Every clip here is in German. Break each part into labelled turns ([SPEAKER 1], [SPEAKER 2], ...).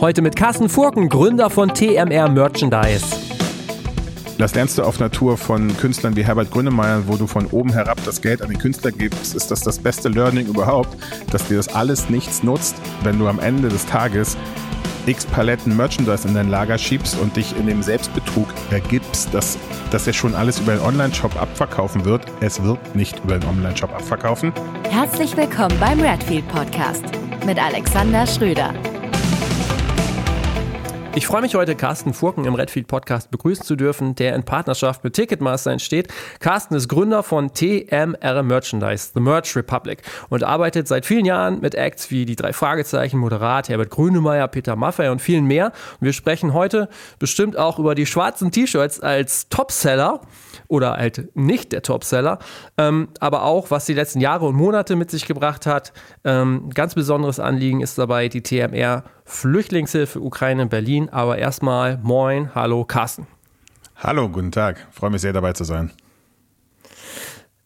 [SPEAKER 1] Heute mit Carsten Furken, Gründer von TMR Merchandise.
[SPEAKER 2] Das lernst du auf Natur von Künstlern wie Herbert Grönemeyer, wo du von oben herab das Geld an den Künstler gibst, ist das das beste Learning überhaupt, dass dir das alles nichts nutzt, wenn du am Ende des Tages x Paletten Merchandise in dein Lager schiebst und dich in dem Selbstbetrug ergibst, dass, dass er schon alles über den Online-Shop abverkaufen wird. Es wird nicht über den Online-Shop abverkaufen.
[SPEAKER 3] Herzlich willkommen beim Redfield Podcast mit Alexander Schröder.
[SPEAKER 1] Ich freue mich heute, Carsten Furken im Redfield Podcast begrüßen zu dürfen, der in Partnerschaft mit Ticketmaster entsteht. Carsten ist Gründer von TMR Merchandise, The Merch Republic, und arbeitet seit vielen Jahren mit Acts wie die drei Fragezeichen, Moderat, Herbert Grönemeyer, Peter Maffay und vielen mehr. Und wir sprechen heute bestimmt auch über die schwarzen T-Shirts als Topseller oder halt nicht der Topseller, ähm, aber auch, was die letzten Jahre und Monate mit sich gebracht hat. Ähm, ganz besonderes Anliegen ist dabei die TMR Flüchtlingshilfe Ukraine Berlin. Aber erstmal moin, hallo Carsten.
[SPEAKER 2] Hallo, guten Tag. Freue mich sehr dabei zu sein.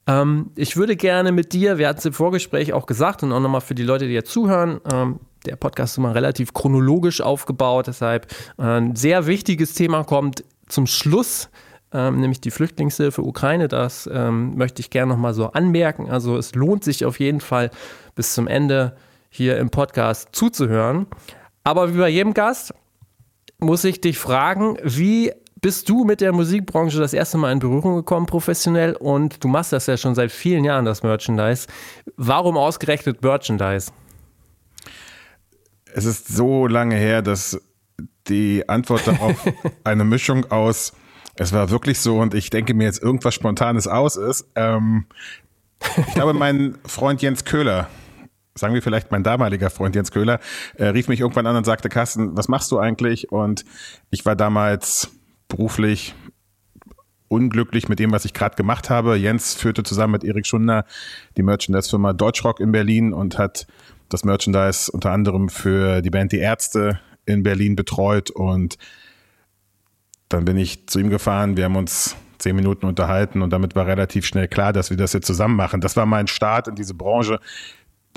[SPEAKER 1] Ähm, ich würde gerne mit dir, wir hatten es im Vorgespräch auch gesagt und auch nochmal für die Leute, die jetzt zuhören, ähm, der Podcast ist immer relativ chronologisch aufgebaut, deshalb äh, ein sehr wichtiges Thema kommt zum Schluss ähm, nämlich die Flüchtlingshilfe Ukraine. Das ähm, möchte ich gerne nochmal so anmerken. Also es lohnt sich auf jeden Fall bis zum Ende hier im Podcast zuzuhören. Aber wie bei jedem Gast muss ich dich fragen, wie bist du mit der Musikbranche das erste Mal in Berührung gekommen, professionell? Und du machst das ja schon seit vielen Jahren, das Merchandise. Warum ausgerechnet Merchandise?
[SPEAKER 2] Es ist so lange her, dass die Antwort darauf eine Mischung aus es war wirklich so und ich denke mir jetzt irgendwas Spontanes aus ist. Ähm, ich glaube, mein Freund Jens Köhler, sagen wir vielleicht mein damaliger Freund Jens Köhler, äh, rief mich irgendwann an und sagte, Carsten, was machst du eigentlich? Und ich war damals beruflich unglücklich mit dem, was ich gerade gemacht habe. Jens führte zusammen mit Erik Schunder die Merchandise-Firma Deutschrock in Berlin und hat das Merchandise unter anderem für die Band Die Ärzte in Berlin betreut und dann bin ich zu ihm gefahren, wir haben uns zehn Minuten unterhalten und damit war relativ schnell klar, dass wir das jetzt zusammen machen. Das war mein Start in diese Branche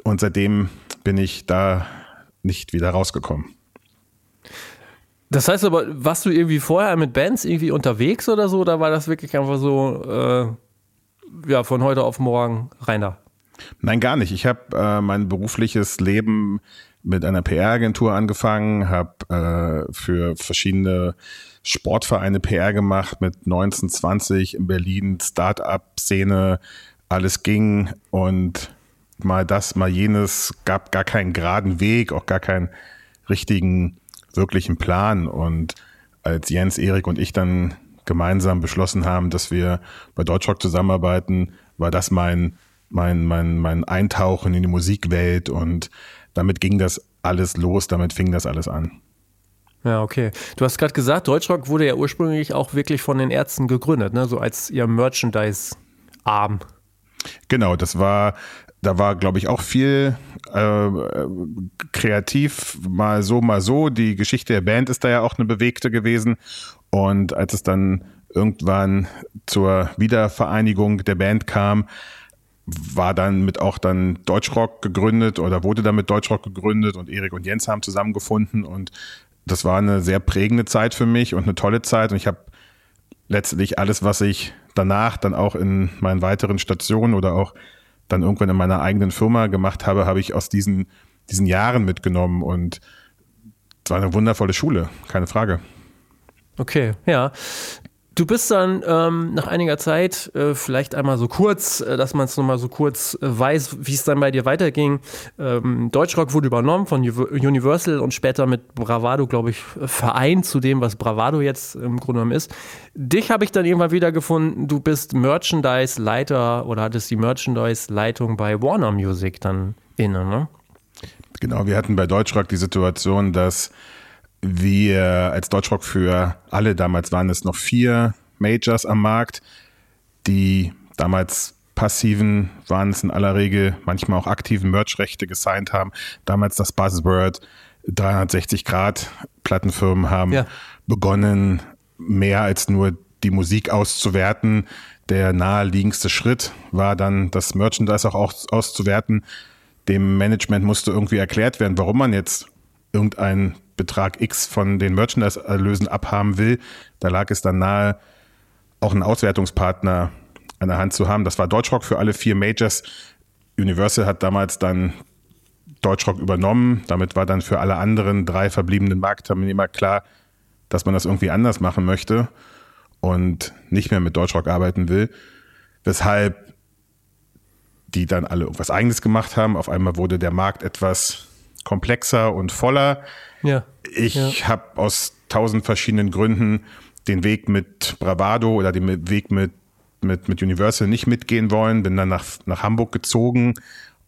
[SPEAKER 2] und seitdem bin ich da nicht wieder rausgekommen.
[SPEAKER 1] Das heißt aber, warst du irgendwie vorher mit Bands irgendwie unterwegs oder so, oder war das wirklich einfach so, äh, ja, von heute auf morgen rein da?
[SPEAKER 2] Nein, gar nicht. Ich habe äh, mein berufliches Leben mit einer PR-Agentur angefangen, habe äh, für verschiedene Sportvereine PR gemacht mit 1920 in Berlin, Start-up-Szene, alles ging und mal das, mal jenes, gab gar keinen geraden Weg, auch gar keinen richtigen, wirklichen Plan. Und als Jens, Erik und ich dann gemeinsam beschlossen haben, dass wir bei Deutschrock zusammenarbeiten, war das mein, mein, mein, mein Eintauchen in die Musikwelt und damit ging das alles los, damit fing das alles an.
[SPEAKER 1] Ja, okay. Du hast gerade gesagt, Deutschrock wurde ja ursprünglich auch wirklich von den Ärzten gegründet, ne? so als ihr Merchandise-Arm.
[SPEAKER 2] Genau, das war, da war, glaube ich, auch viel äh, kreativ, mal so, mal so. Die Geschichte der Band ist da ja auch eine bewegte gewesen. Und als es dann irgendwann zur Wiedervereinigung der Band kam, war dann mit auch dann Deutschrock gegründet oder wurde dann mit Deutschrock gegründet und Erik und Jens haben zusammengefunden und das war eine sehr prägende Zeit für mich und eine tolle Zeit. Und ich habe letztlich alles, was ich danach dann auch in meinen weiteren Stationen oder auch dann irgendwann in meiner eigenen Firma gemacht habe, habe ich aus diesen, diesen Jahren mitgenommen. Und es war eine wundervolle Schule, keine Frage.
[SPEAKER 1] Okay, ja. Du bist dann ähm, nach einiger Zeit, äh, vielleicht einmal so kurz, äh, dass man es nochmal so kurz äh, weiß, wie es dann bei dir weiterging. Ähm, Deutschrock wurde übernommen von Universal und später mit Bravado, glaube ich, vereint zu dem, was Bravado jetzt im Grunde genommen ist. Dich habe ich dann irgendwann wieder gefunden. Du bist Merchandise-Leiter oder hattest die Merchandise-Leitung bei Warner Music dann inne, ne?
[SPEAKER 2] Genau, wir hatten bei Deutschrock die Situation, dass wir als Deutschrock für alle, damals waren es noch vier Majors am Markt, die damals passiven, waren es in aller Regel manchmal auch aktiven Merch-Rechte gesigned haben. Damals das Buzzword 360 Grad Plattenfirmen haben ja. begonnen, mehr als nur die Musik auszuwerten. Der naheliegendste Schritt war dann, das Merchandise auch auszuwerten. Dem Management musste irgendwie erklärt werden, warum man jetzt irgendein Betrag X von den Merchandise-Erlösen abhaben will, da lag es dann nahe, auch einen Auswertungspartner an der Hand zu haben. Das war Deutschrock für alle vier Majors. Universal hat damals dann Deutschrock übernommen. Damit war dann für alle anderen drei verbliebenen Marktteilnehmer klar, dass man das irgendwie anders machen möchte und nicht mehr mit Deutschrock arbeiten will. Weshalb die dann alle irgendwas Eigenes gemacht haben. Auf einmal wurde der Markt etwas komplexer und voller. Ja. Ich ja. habe aus tausend verschiedenen Gründen den Weg mit Bravado oder den Weg mit, mit, mit Universal nicht mitgehen wollen, bin dann nach, nach Hamburg gezogen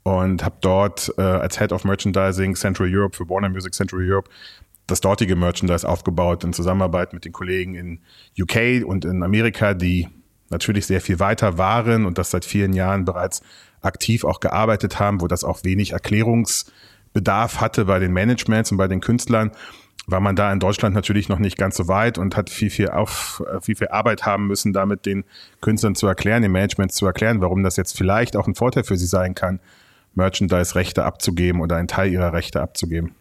[SPEAKER 2] und habe dort äh, als Head of Merchandising Central Europe für Warner Music Central Europe das dortige Merchandise aufgebaut in Zusammenarbeit mit den Kollegen in UK und in Amerika, die natürlich sehr viel weiter waren und das seit vielen Jahren bereits aktiv auch gearbeitet haben, wo das auch wenig Erklärungsbedarf hatte bei den Managements und bei den Künstlern, war man da in Deutschland natürlich noch nicht ganz so weit und hat viel, viel, auf, viel, viel Arbeit haben müssen, damit den Künstlern zu erklären, den Managements zu erklären, warum das jetzt vielleicht auch ein Vorteil für sie sein kann, Merchandise-Rechte abzugeben oder einen Teil ihrer Rechte abzugeben.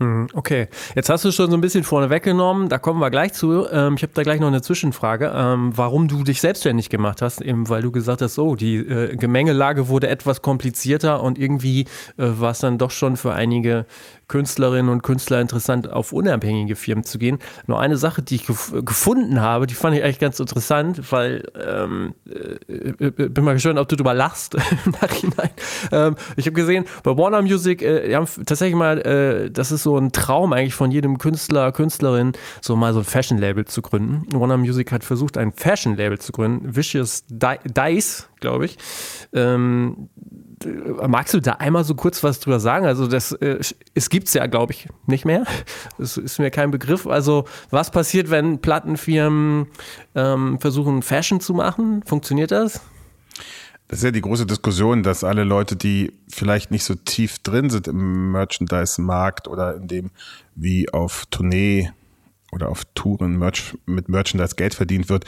[SPEAKER 1] Mhm, okay, jetzt hast du schon so ein bisschen vorne weggenommen, da kommen wir gleich zu. Ähm, ich habe da gleich noch eine Zwischenfrage, ähm, warum du dich selbstständig gemacht hast, eben weil du gesagt hast, oh, die äh, Gemengelage wurde etwas komplizierter und irgendwie äh, war es dann doch schon für einige Künstlerinnen und Künstler interessant, auf unabhängige Firmen zu gehen. Nur eine Sache, die ich gef gefunden habe, die fand ich eigentlich ganz interessant, weil ähm, äh, äh bin mal gespannt, ob du darüber lachst im Nachhinein. Ähm, ich habe gesehen, bei Warner Music, die haben tatsächlich mal, das ist so ein Traum eigentlich von jedem Künstler, Künstlerin, so mal so ein Fashion-Label zu gründen. Warner Music hat versucht, ein Fashion-Label zu gründen, Vicious Dice, glaube ich. Ähm, magst du da einmal so kurz was drüber sagen? Also das, äh, es gibt es ja, glaube ich, nicht mehr. Das ist mir kein Begriff. Also was passiert, wenn Plattenfirmen ähm, versuchen, Fashion zu machen? Funktioniert das?
[SPEAKER 2] Das ist ja die große Diskussion, dass alle Leute, die vielleicht nicht so tief drin sind im Merchandise-Markt oder in dem, wie auf Tournee oder auf Touren Merch, mit Merchandise Geld verdient wird,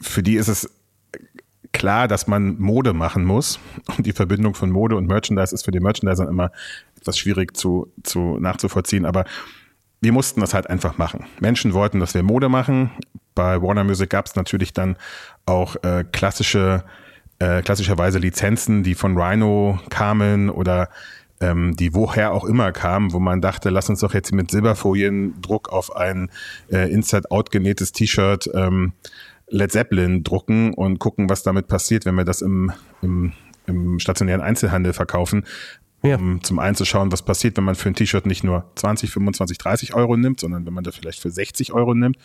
[SPEAKER 2] für die ist es klar, dass man Mode machen muss. Und die Verbindung von Mode und Merchandise ist für die Merchandiser immer etwas schwierig zu, zu nachzuvollziehen. Aber wir mussten das halt einfach machen. Menschen wollten, dass wir Mode machen. Bei Warner Music gab es natürlich dann auch äh, klassische, äh, klassischerweise Lizenzen, die von Rhino kamen oder ähm, die woher auch immer kamen, wo man dachte, lass uns doch jetzt mit Silberfoliendruck auf ein äh, Inside-Out genähtes T-Shirt ähm, Led Zeppelin drucken und gucken, was damit passiert, wenn wir das im, im, im stationären Einzelhandel verkaufen. Ja. Um zum einen zu schauen, was passiert, wenn man für ein T-Shirt nicht nur 20, 25, 30 Euro nimmt, sondern wenn man das vielleicht für 60 Euro nimmt.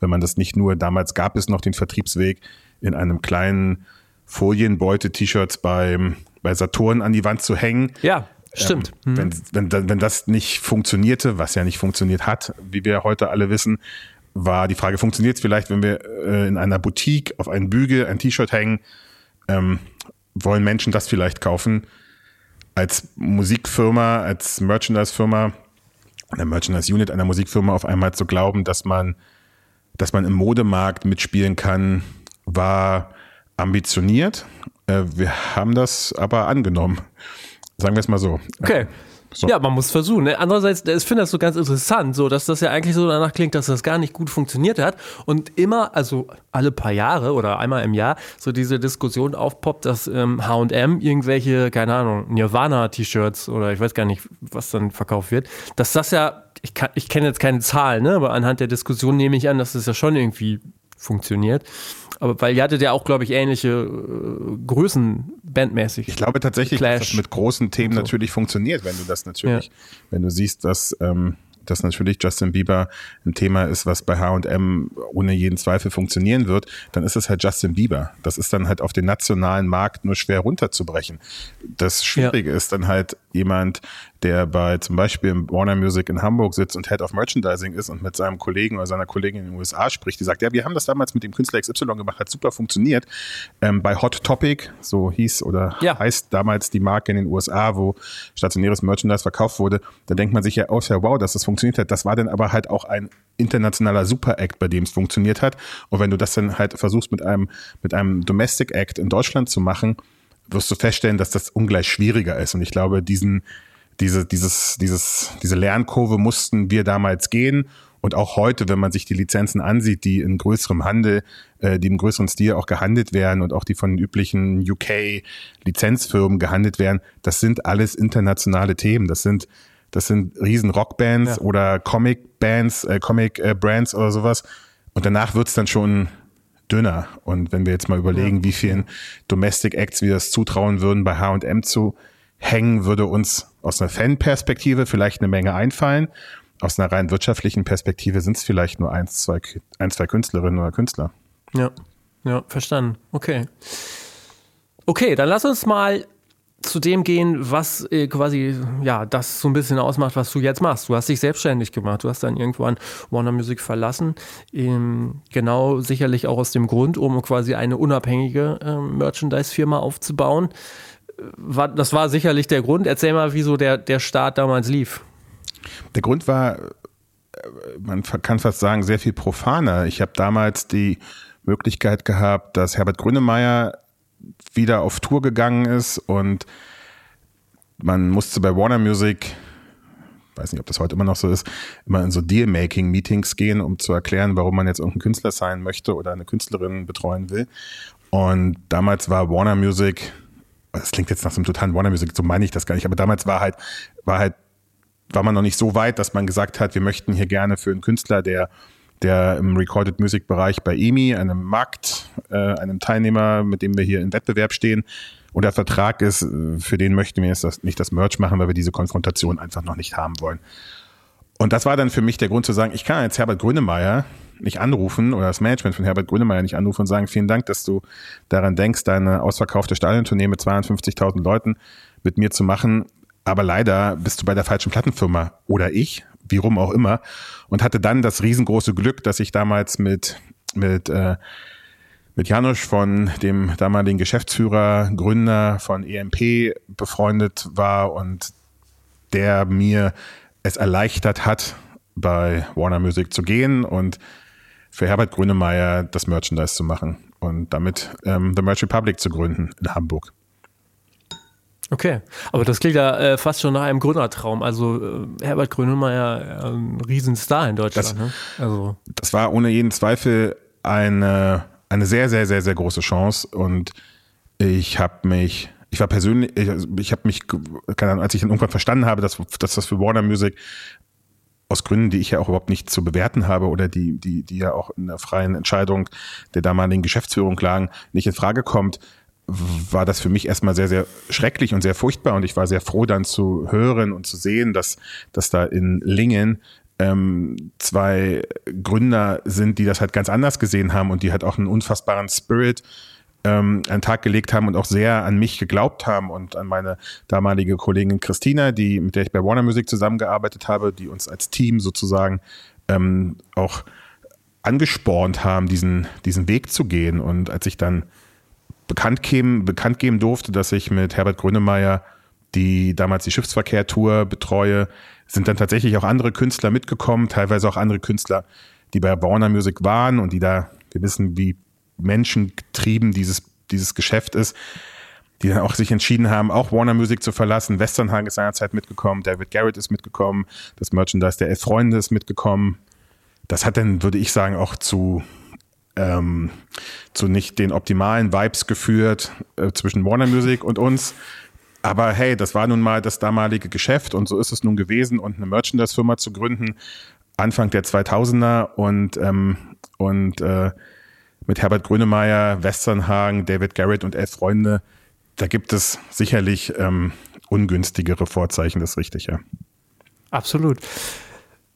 [SPEAKER 2] Wenn man das nicht nur, damals gab es noch den Vertriebsweg in einem kleinen Folienbeute-T-Shirts beim, bei Saturn an die Wand zu hängen.
[SPEAKER 1] Ja, stimmt.
[SPEAKER 2] Ähm, wenn, wenn, wenn das nicht funktionierte, was ja nicht funktioniert hat, wie wir heute alle wissen, war die Frage, funktioniert es vielleicht, wenn wir äh, in einer Boutique auf einen Bügel ein T-Shirt hängen? Ähm, wollen Menschen das vielleicht kaufen? Als Musikfirma, als Merchandise-Firma, einer Merchandise-Unit einer Musikfirma auf einmal zu glauben, dass man, dass man im Modemarkt mitspielen kann, war ambitioniert. Äh, wir haben das aber angenommen. Sagen wir es mal so.
[SPEAKER 1] Okay. So. Ja, man muss versuchen. Ne? Andererseits, ich finde das so ganz interessant, so dass das ja eigentlich so danach klingt, dass das gar nicht gut funktioniert hat und immer, also alle paar Jahre oder einmal im Jahr, so diese Diskussion aufpoppt, dass ähm, H&M irgendwelche, keine Ahnung, Nirvana-T-Shirts oder ich weiß gar nicht, was dann verkauft wird, dass das ja, ich, ich kenne jetzt keine Zahlen, ne? aber anhand der Diskussion nehme ich an, dass das ja schon irgendwie funktioniert. Aber weil ihr hattet ja auch, glaube ich, ähnliche äh, Größen bandmäßig.
[SPEAKER 2] Ich glaube tatsächlich, Clash dass das mit großen Themen so. natürlich funktioniert, wenn du das natürlich, ja. wenn du siehst, dass ähm, dass natürlich Justin Bieber ein Thema ist, was bei H&M ohne jeden Zweifel funktionieren wird, dann ist es halt Justin Bieber. Das ist dann halt auf den nationalen Markt nur schwer runterzubrechen. Das Schwierige ja. ist dann halt jemand, der bei zum Beispiel im Warner Music in Hamburg sitzt und Head of Merchandising ist und mit seinem Kollegen oder seiner Kollegin in den USA spricht, die sagt, ja, wir haben das damals mit dem Künstler XY gemacht, hat super funktioniert. Ähm, bei Hot Topic, so hieß oder ja. heißt damals die Marke in den USA, wo stationäres Merchandise verkauft wurde, da denkt man sich ja, oh ja, wow, dass das funktioniert hat. Das war dann aber halt auch ein internationaler Super-Act, bei dem es funktioniert hat. Und wenn du das dann halt versuchst mit einem, mit einem Domestic Act in Deutschland zu machen, wirst du feststellen, dass das ungleich schwieriger ist. Und ich glaube, diesen, diese, dieses, dieses, diese Lernkurve mussten wir damals gehen. Und auch heute, wenn man sich die Lizenzen ansieht, die in größerem Handel, äh, die im größeren Stil auch gehandelt werden und auch die von den üblichen UK-Lizenzfirmen gehandelt werden, das sind alles internationale Themen. Das sind, das sind riesen Rockbands ja. oder Comic-Bands, äh, Comic-Brands äh, oder sowas. Und danach wird's dann schon dünner. Und wenn wir jetzt mal überlegen, ja. wie vielen Domestic Acts wir das zutrauen würden, bei H&M zu hängen, würde uns aus einer Fan-Perspektive vielleicht eine Menge einfallen. Aus einer rein wirtschaftlichen Perspektive sind es vielleicht nur eins, zwei, ein, zwei Künstlerinnen oder Künstler.
[SPEAKER 1] Ja, ja, verstanden. Okay. Okay, dann lass uns mal zu dem gehen, was äh, quasi ja das so ein bisschen ausmacht, was du jetzt machst. Du hast dich selbstständig gemacht, du hast dann irgendwann Warner Music verlassen, ähm, genau sicherlich auch aus dem Grund, um quasi eine unabhängige äh, Merchandise-Firma aufzubauen. War, das war sicherlich der Grund. Erzähl mal, wieso der, der Start damals lief.
[SPEAKER 2] Der Grund war, äh, man kann fast sagen, sehr viel profaner. Ich habe damals die Möglichkeit gehabt, dass Herbert Grünemeyer wieder auf Tour gegangen ist und man musste bei Warner Music, weiß nicht, ob das heute immer noch so ist, immer in so Deal-Making-Meetings gehen, um zu erklären, warum man jetzt irgendein Künstler sein möchte oder eine Künstlerin betreuen will. Und damals war Warner Music, das klingt jetzt nach so einem totalen Warner Music, so meine ich das gar nicht, aber damals war halt, war halt, war man noch nicht so weit, dass man gesagt hat, wir möchten hier gerne für einen Künstler, der der im Recorded Music Bereich bei EMI, einem Markt, äh, einem Teilnehmer, mit dem wir hier im Wettbewerb stehen. Und der Vertrag ist, für den möchten wir jetzt das, nicht das Merch machen, weil wir diese Konfrontation einfach noch nicht haben wollen. Und das war dann für mich der Grund zu sagen, ich kann jetzt Herbert Grönemeyer nicht anrufen oder das Management von Herbert Grönemeyer nicht anrufen und sagen, vielen Dank, dass du daran denkst, deine ausverkaufte Stadiontournee mit 250.000 Leuten mit mir zu machen. Aber leider bist du bei der falschen Plattenfirma oder ich, wie rum auch immer. Und hatte dann das riesengroße Glück, dass ich damals mit, mit, äh, mit Janusz von dem damaligen Geschäftsführer, Gründer von EMP befreundet war und der mir es erleichtert hat, bei Warner Music zu gehen und für Herbert Grünemeyer das Merchandise zu machen und damit ähm, The Merch Republic zu gründen in Hamburg.
[SPEAKER 1] Okay, aber das klingt ja äh, fast schon nach einem Gründertraum. Also äh, Herbert Grönemeyer, äh, ein Riesenstar in Deutschland.
[SPEAKER 2] Das,
[SPEAKER 1] ne? also.
[SPEAKER 2] das war ohne jeden Zweifel eine, eine sehr, sehr, sehr, sehr große Chance und ich habe mich, ich war persönlich, ich, ich habe mich, keine Ahnung, als ich dann irgendwann verstanden habe, dass, dass das für Warner Music aus Gründen, die ich ja auch überhaupt nicht zu bewerten habe oder die, die, die ja auch in der freien Entscheidung der damaligen Geschäftsführung lagen, nicht in Frage kommt, war das für mich erstmal sehr, sehr schrecklich und sehr furchtbar. Und ich war sehr froh, dann zu hören und zu sehen, dass, dass da in Lingen ähm, zwei Gründer sind, die das halt ganz anders gesehen haben und die halt auch einen unfassbaren Spirit ähm, an den Tag gelegt haben und auch sehr an mich geglaubt haben und an meine damalige Kollegin Christina, die, mit der ich bei Warner Music zusammengearbeitet habe, die uns als Team sozusagen ähm, auch angespornt haben, diesen, diesen Weg zu gehen. Und als ich dann bekannt, geben, bekannt geben durfte, dass ich mit Herbert Grönemeyer die damals die Schiffsverkehr-Tour betreue, sind dann tatsächlich auch andere Künstler mitgekommen, teilweise auch andere Künstler, die bei Warner Music waren und die da, wir wissen, wie menschengetrieben dieses, dieses Geschäft ist, die dann auch sich entschieden haben, auch Warner Music zu verlassen. Westernhagen ist seinerzeit mitgekommen, David Garrett ist mitgekommen, das Merchandise der Elf Freunde ist mitgekommen. Das hat dann, würde ich sagen, auch zu ähm, zu nicht den optimalen Vibes geführt äh, zwischen Warner Music und uns. Aber hey, das war nun mal das damalige Geschäft und so ist es nun gewesen und eine Merchandise-Firma zu gründen, Anfang der 2000er und, ähm, und äh, mit Herbert Grönemeyer, Westernhagen, David Garrett und elf Freunde, da gibt es sicherlich ähm, ungünstigere Vorzeichen, das ist richtig, ja.
[SPEAKER 1] Absolut.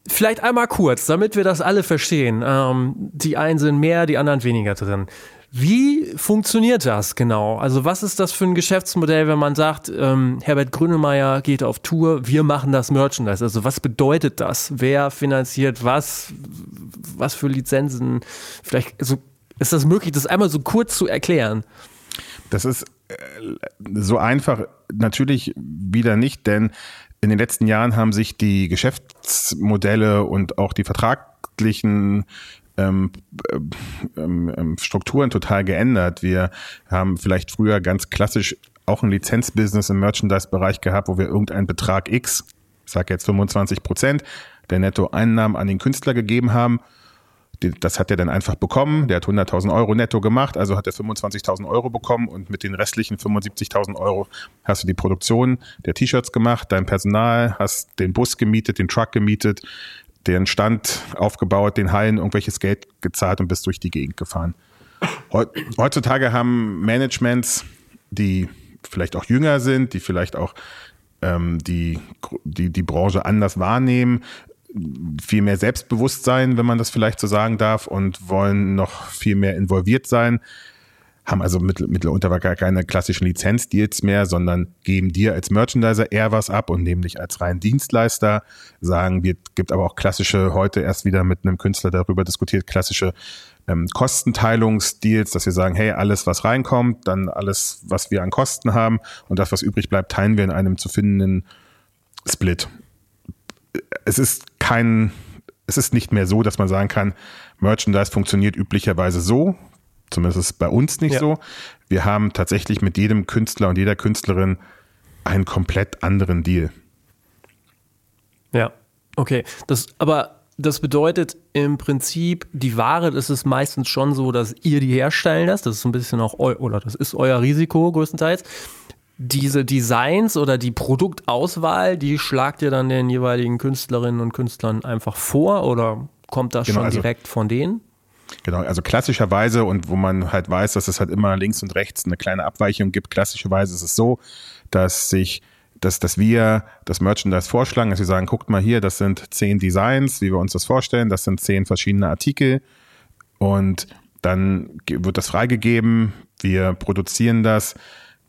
[SPEAKER 1] Vielleicht einmal kurz, damit wir das alle verstehen. Ähm, die einen sind mehr, die anderen weniger drin. Wie funktioniert das genau? Also was ist das für ein Geschäftsmodell, wenn man sagt, ähm, Herbert Grünemeyer geht auf Tour, wir machen das Merchandise? Also was bedeutet das? Wer finanziert was? Was für Lizenzen? Vielleicht also ist das möglich, das einmal so kurz zu erklären?
[SPEAKER 2] Das ist äh, so einfach natürlich wieder nicht, denn in den letzten Jahren haben sich die Geschäftsmodelle und auch die vertraglichen ähm, ähm, ähm, Strukturen total geändert. Wir haben vielleicht früher ganz klassisch auch ein Lizenzbusiness im Merchandise-Bereich gehabt, wo wir irgendeinen Betrag X, ich sage jetzt 25 Prozent, der Nettoeinnahmen an den Künstler gegeben haben. Das hat er dann einfach bekommen. Der hat 100.000 Euro netto gemacht, also hat er 25.000 Euro bekommen und mit den restlichen 75.000 Euro hast du die Produktion der T-Shirts gemacht, dein Personal, hast den Bus gemietet, den Truck gemietet, den Stand aufgebaut, den Hallen irgendwelches Geld gezahlt und bist durch die Gegend gefahren. Heutzutage haben Managements, die vielleicht auch jünger sind, die vielleicht auch ähm, die, die, die Branche anders wahrnehmen, viel mehr Selbstbewusstsein, wenn man das vielleicht so sagen darf, und wollen noch viel mehr involviert sein haben also mitunter gar keine klassischen Lizenzdeals mehr, sondern geben dir als Merchandiser eher was ab und nehmen dich als reinen Dienstleister, sagen, wir gibt aber auch klassische, heute erst wieder mit einem Künstler darüber diskutiert, klassische ähm, Kostenteilungsdeals, dass wir sagen, hey, alles, was reinkommt, dann alles, was wir an Kosten haben und das, was übrig bleibt, teilen wir in einem zu findenden Split. Es ist kein, es ist nicht mehr so, dass man sagen kann, Merchandise funktioniert üblicherweise so, Zumindest bei uns nicht ja. so. Wir haben tatsächlich mit jedem Künstler und jeder Künstlerin einen komplett anderen Deal.
[SPEAKER 1] Ja, okay. Das, aber das bedeutet im Prinzip, die Ware, das ist meistens schon so, dass ihr die herstellen lasst. Das ist ein bisschen auch eu oder das ist euer Risiko größtenteils. Diese Designs oder die Produktauswahl, die schlagt ihr dann den jeweiligen Künstlerinnen und Künstlern einfach vor oder kommt das genau, schon also direkt von denen?
[SPEAKER 2] Genau, also klassischerweise und wo man halt weiß, dass es halt immer links und rechts eine kleine Abweichung gibt, klassischerweise ist es so, dass sich dass, dass wir das Merchandise vorschlagen, dass wir sagen, guckt mal hier, das sind zehn Designs, wie wir uns das vorstellen, das sind zehn verschiedene Artikel und dann wird das freigegeben, wir produzieren das,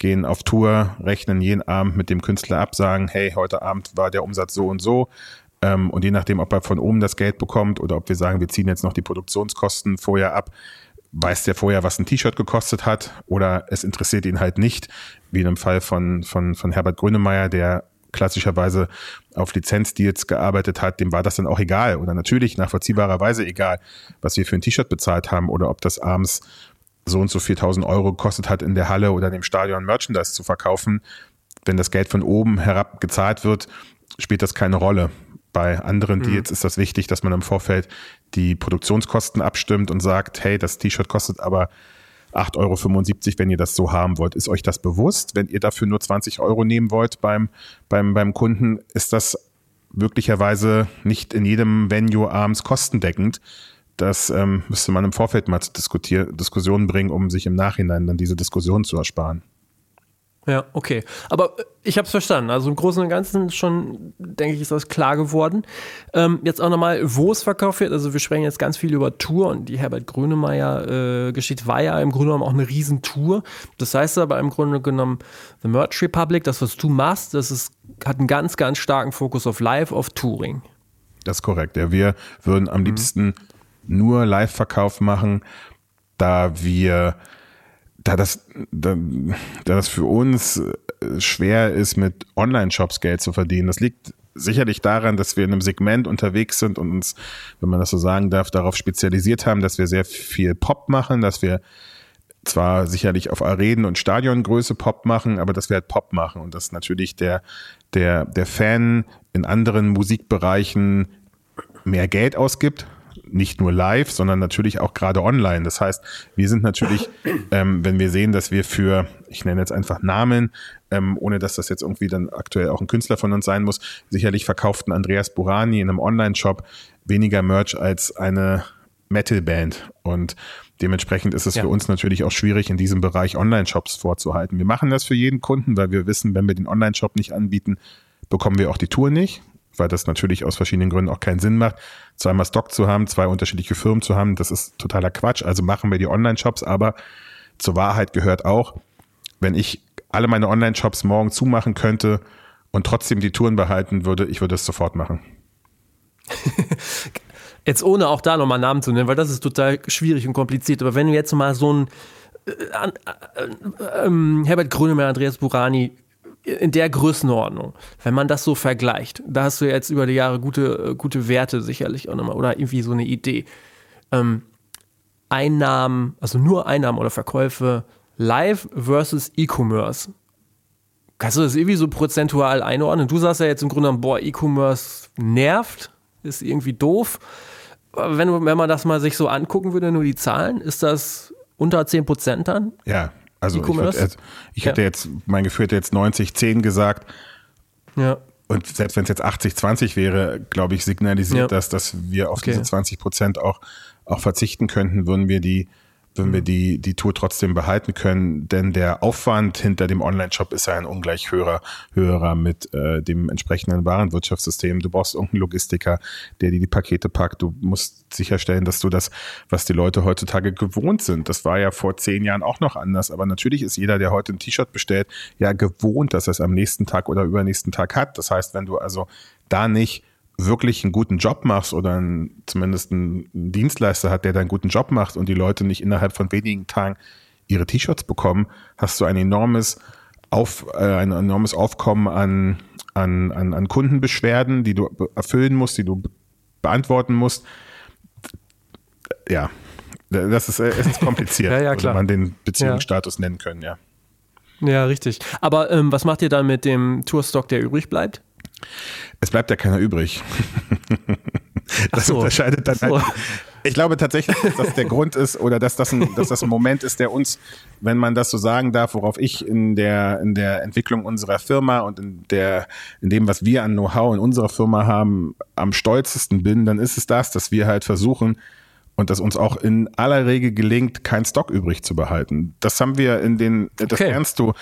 [SPEAKER 2] gehen auf Tour, rechnen jeden Abend mit dem Künstler ab, sagen, hey, heute Abend war der Umsatz so und so, ähm, und je nachdem, ob er von oben das Geld bekommt oder ob wir sagen, wir ziehen jetzt noch die Produktionskosten vorher ab, weiß der vorher, was ein T-Shirt gekostet hat oder es interessiert ihn halt nicht, wie in dem Fall von, von, von Herbert Grönemeyer, der klassischerweise auf Lizenzdeals gearbeitet hat, dem war das dann auch egal oder natürlich nachvollziehbarerweise egal, was wir für ein T-Shirt bezahlt haben oder ob das abends so und so 4000 Euro gekostet hat, in der Halle oder dem Stadion Merchandise zu verkaufen. Wenn das Geld von oben herab gezahlt wird, spielt das keine Rolle. Bei anderen mhm. Deals ist das wichtig, dass man im Vorfeld die Produktionskosten abstimmt und sagt, hey, das T-Shirt kostet aber 8,75 Euro, wenn ihr das so haben wollt. Ist euch das bewusst? Wenn ihr dafür nur 20 Euro nehmen wollt beim, beim, beim Kunden, ist das möglicherweise nicht in jedem Venue abends kostendeckend. Das ähm, müsste man im Vorfeld mal zur Diskussion bringen, um sich im Nachhinein dann diese Diskussion zu ersparen.
[SPEAKER 1] Ja, okay. Aber äh, ich habe es verstanden. Also im Großen und Ganzen schon, denke ich, ist das klar geworden. Ähm, jetzt auch nochmal, wo es verkauft wird. Also wir sprechen jetzt ganz viel über Tour und die Herbert Grönemeyer-Geschichte äh, war ja im Grunde genommen auch eine Riesentour. Das heißt aber im Grunde genommen, The Merch Republic, das, was du machst, das ist, hat einen ganz, ganz starken Fokus auf Live, auf Touring.
[SPEAKER 2] Das ist korrekt. Ja, wir würden am mhm. liebsten nur Live-Verkauf machen, da wir da das, da, da das für uns äh, schwer ist, mit Online-Shops Geld zu verdienen, das liegt sicherlich daran, dass wir in einem Segment unterwegs sind und uns, wenn man das so sagen darf, darauf spezialisiert haben, dass wir sehr viel Pop machen, dass wir zwar sicherlich auf Arenen und Stadiongröße Pop machen, aber dass wir halt Pop machen und dass natürlich der, der, der Fan in anderen Musikbereichen mehr Geld ausgibt, nicht nur live, sondern natürlich auch gerade online. Das heißt, wir sind natürlich, ähm, wenn wir sehen, dass wir für, ich nenne jetzt einfach Namen, ähm, ohne dass das jetzt irgendwie dann aktuell auch ein Künstler von uns sein muss, sicherlich verkauften Andreas Burani in einem Online-Shop weniger Merch als eine Metal-Band. Und dementsprechend ist es ja. für uns natürlich auch schwierig, in diesem Bereich Online-Shops vorzuhalten. Wir machen das für jeden Kunden, weil wir wissen, wenn wir den Online-Shop nicht anbieten, bekommen wir auch die Tour nicht weil das natürlich aus verschiedenen Gründen auch keinen Sinn macht, zweimal Stock zu haben, zwei unterschiedliche Firmen zu haben. Das ist totaler Quatsch. Also machen wir die Online-Shops, aber zur Wahrheit gehört auch, wenn ich alle meine Online-Shops morgen zumachen könnte und trotzdem die Touren behalten würde, ich würde es sofort machen.
[SPEAKER 1] Jetzt ohne auch da nochmal Namen zu nennen, weil das ist total schwierig und kompliziert. Aber wenn du jetzt mal so ein äh, äh, äh, äh, Herbert Grönemeyer, Andreas Burani in der Größenordnung, wenn man das so vergleicht, da hast du jetzt über die Jahre gute, gute Werte sicherlich auch nochmal oder irgendwie so eine Idee. Ähm, Einnahmen, also nur Einnahmen oder Verkäufe live versus E-Commerce. Kannst du das irgendwie so prozentual einordnen? Du sagst ja jetzt im Grunde, boah, E-Commerce nervt, ist irgendwie doof. Wenn, wenn man das mal sich so angucken würde, nur die Zahlen, ist das unter 10 Prozent dann?
[SPEAKER 2] Ja, also ich, würd, ich hätte ja. jetzt, mein Gefühl hätte jetzt 90, 10 gesagt.
[SPEAKER 1] Ja.
[SPEAKER 2] Und selbst wenn es jetzt 80, 20 wäre, glaube ich, signalisiert ja. das, dass wir auf okay. diese 20 Prozent auch, auch verzichten könnten, würden wir die wenn wir die, die Tour trotzdem behalten können. Denn der Aufwand hinter dem Online-Shop ist ja ein ungleich höherer, höherer mit äh, dem entsprechenden Warenwirtschaftssystem. Du brauchst irgendeinen Logistiker, der dir die Pakete packt. Du musst sicherstellen, dass du das, was die Leute heutzutage gewohnt sind. Das war ja vor zehn Jahren auch noch anders. Aber natürlich ist jeder, der heute ein T-Shirt bestellt, ja gewohnt, dass er es am nächsten Tag oder übernächsten Tag hat. Das heißt, wenn du also da nicht wirklich einen guten Job machst oder ein, zumindest einen Dienstleister hat, der da einen guten Job macht und die Leute nicht innerhalb von wenigen Tagen ihre T-Shirts bekommen, hast du ein enormes auf, äh, ein enormes Aufkommen an, an, an, an Kundenbeschwerden, die du erfüllen musst, die du beantworten musst. Ja, das ist, es ist kompliziert,
[SPEAKER 1] ja, ja, klar.
[SPEAKER 2] man den Beziehungsstatus ja. nennen können, ja.
[SPEAKER 1] Ja, richtig. Aber ähm, was macht ihr dann mit dem Tourstock, der übrig bleibt?
[SPEAKER 2] Es bleibt ja keiner übrig. das so. unterscheidet dann so. halt. Ich glaube tatsächlich, dass das der Grund ist oder dass das, ein, dass das ein Moment ist, der uns, wenn man das so sagen darf, worauf ich in der, in der Entwicklung unserer Firma und in, der, in dem, was wir an Know-how in unserer Firma haben, am stolzesten bin, dann ist es das, dass wir halt versuchen, und dass uns auch in aller Regel gelingt, kein Stock übrig zu behalten. Das haben wir in den, das okay. lernst du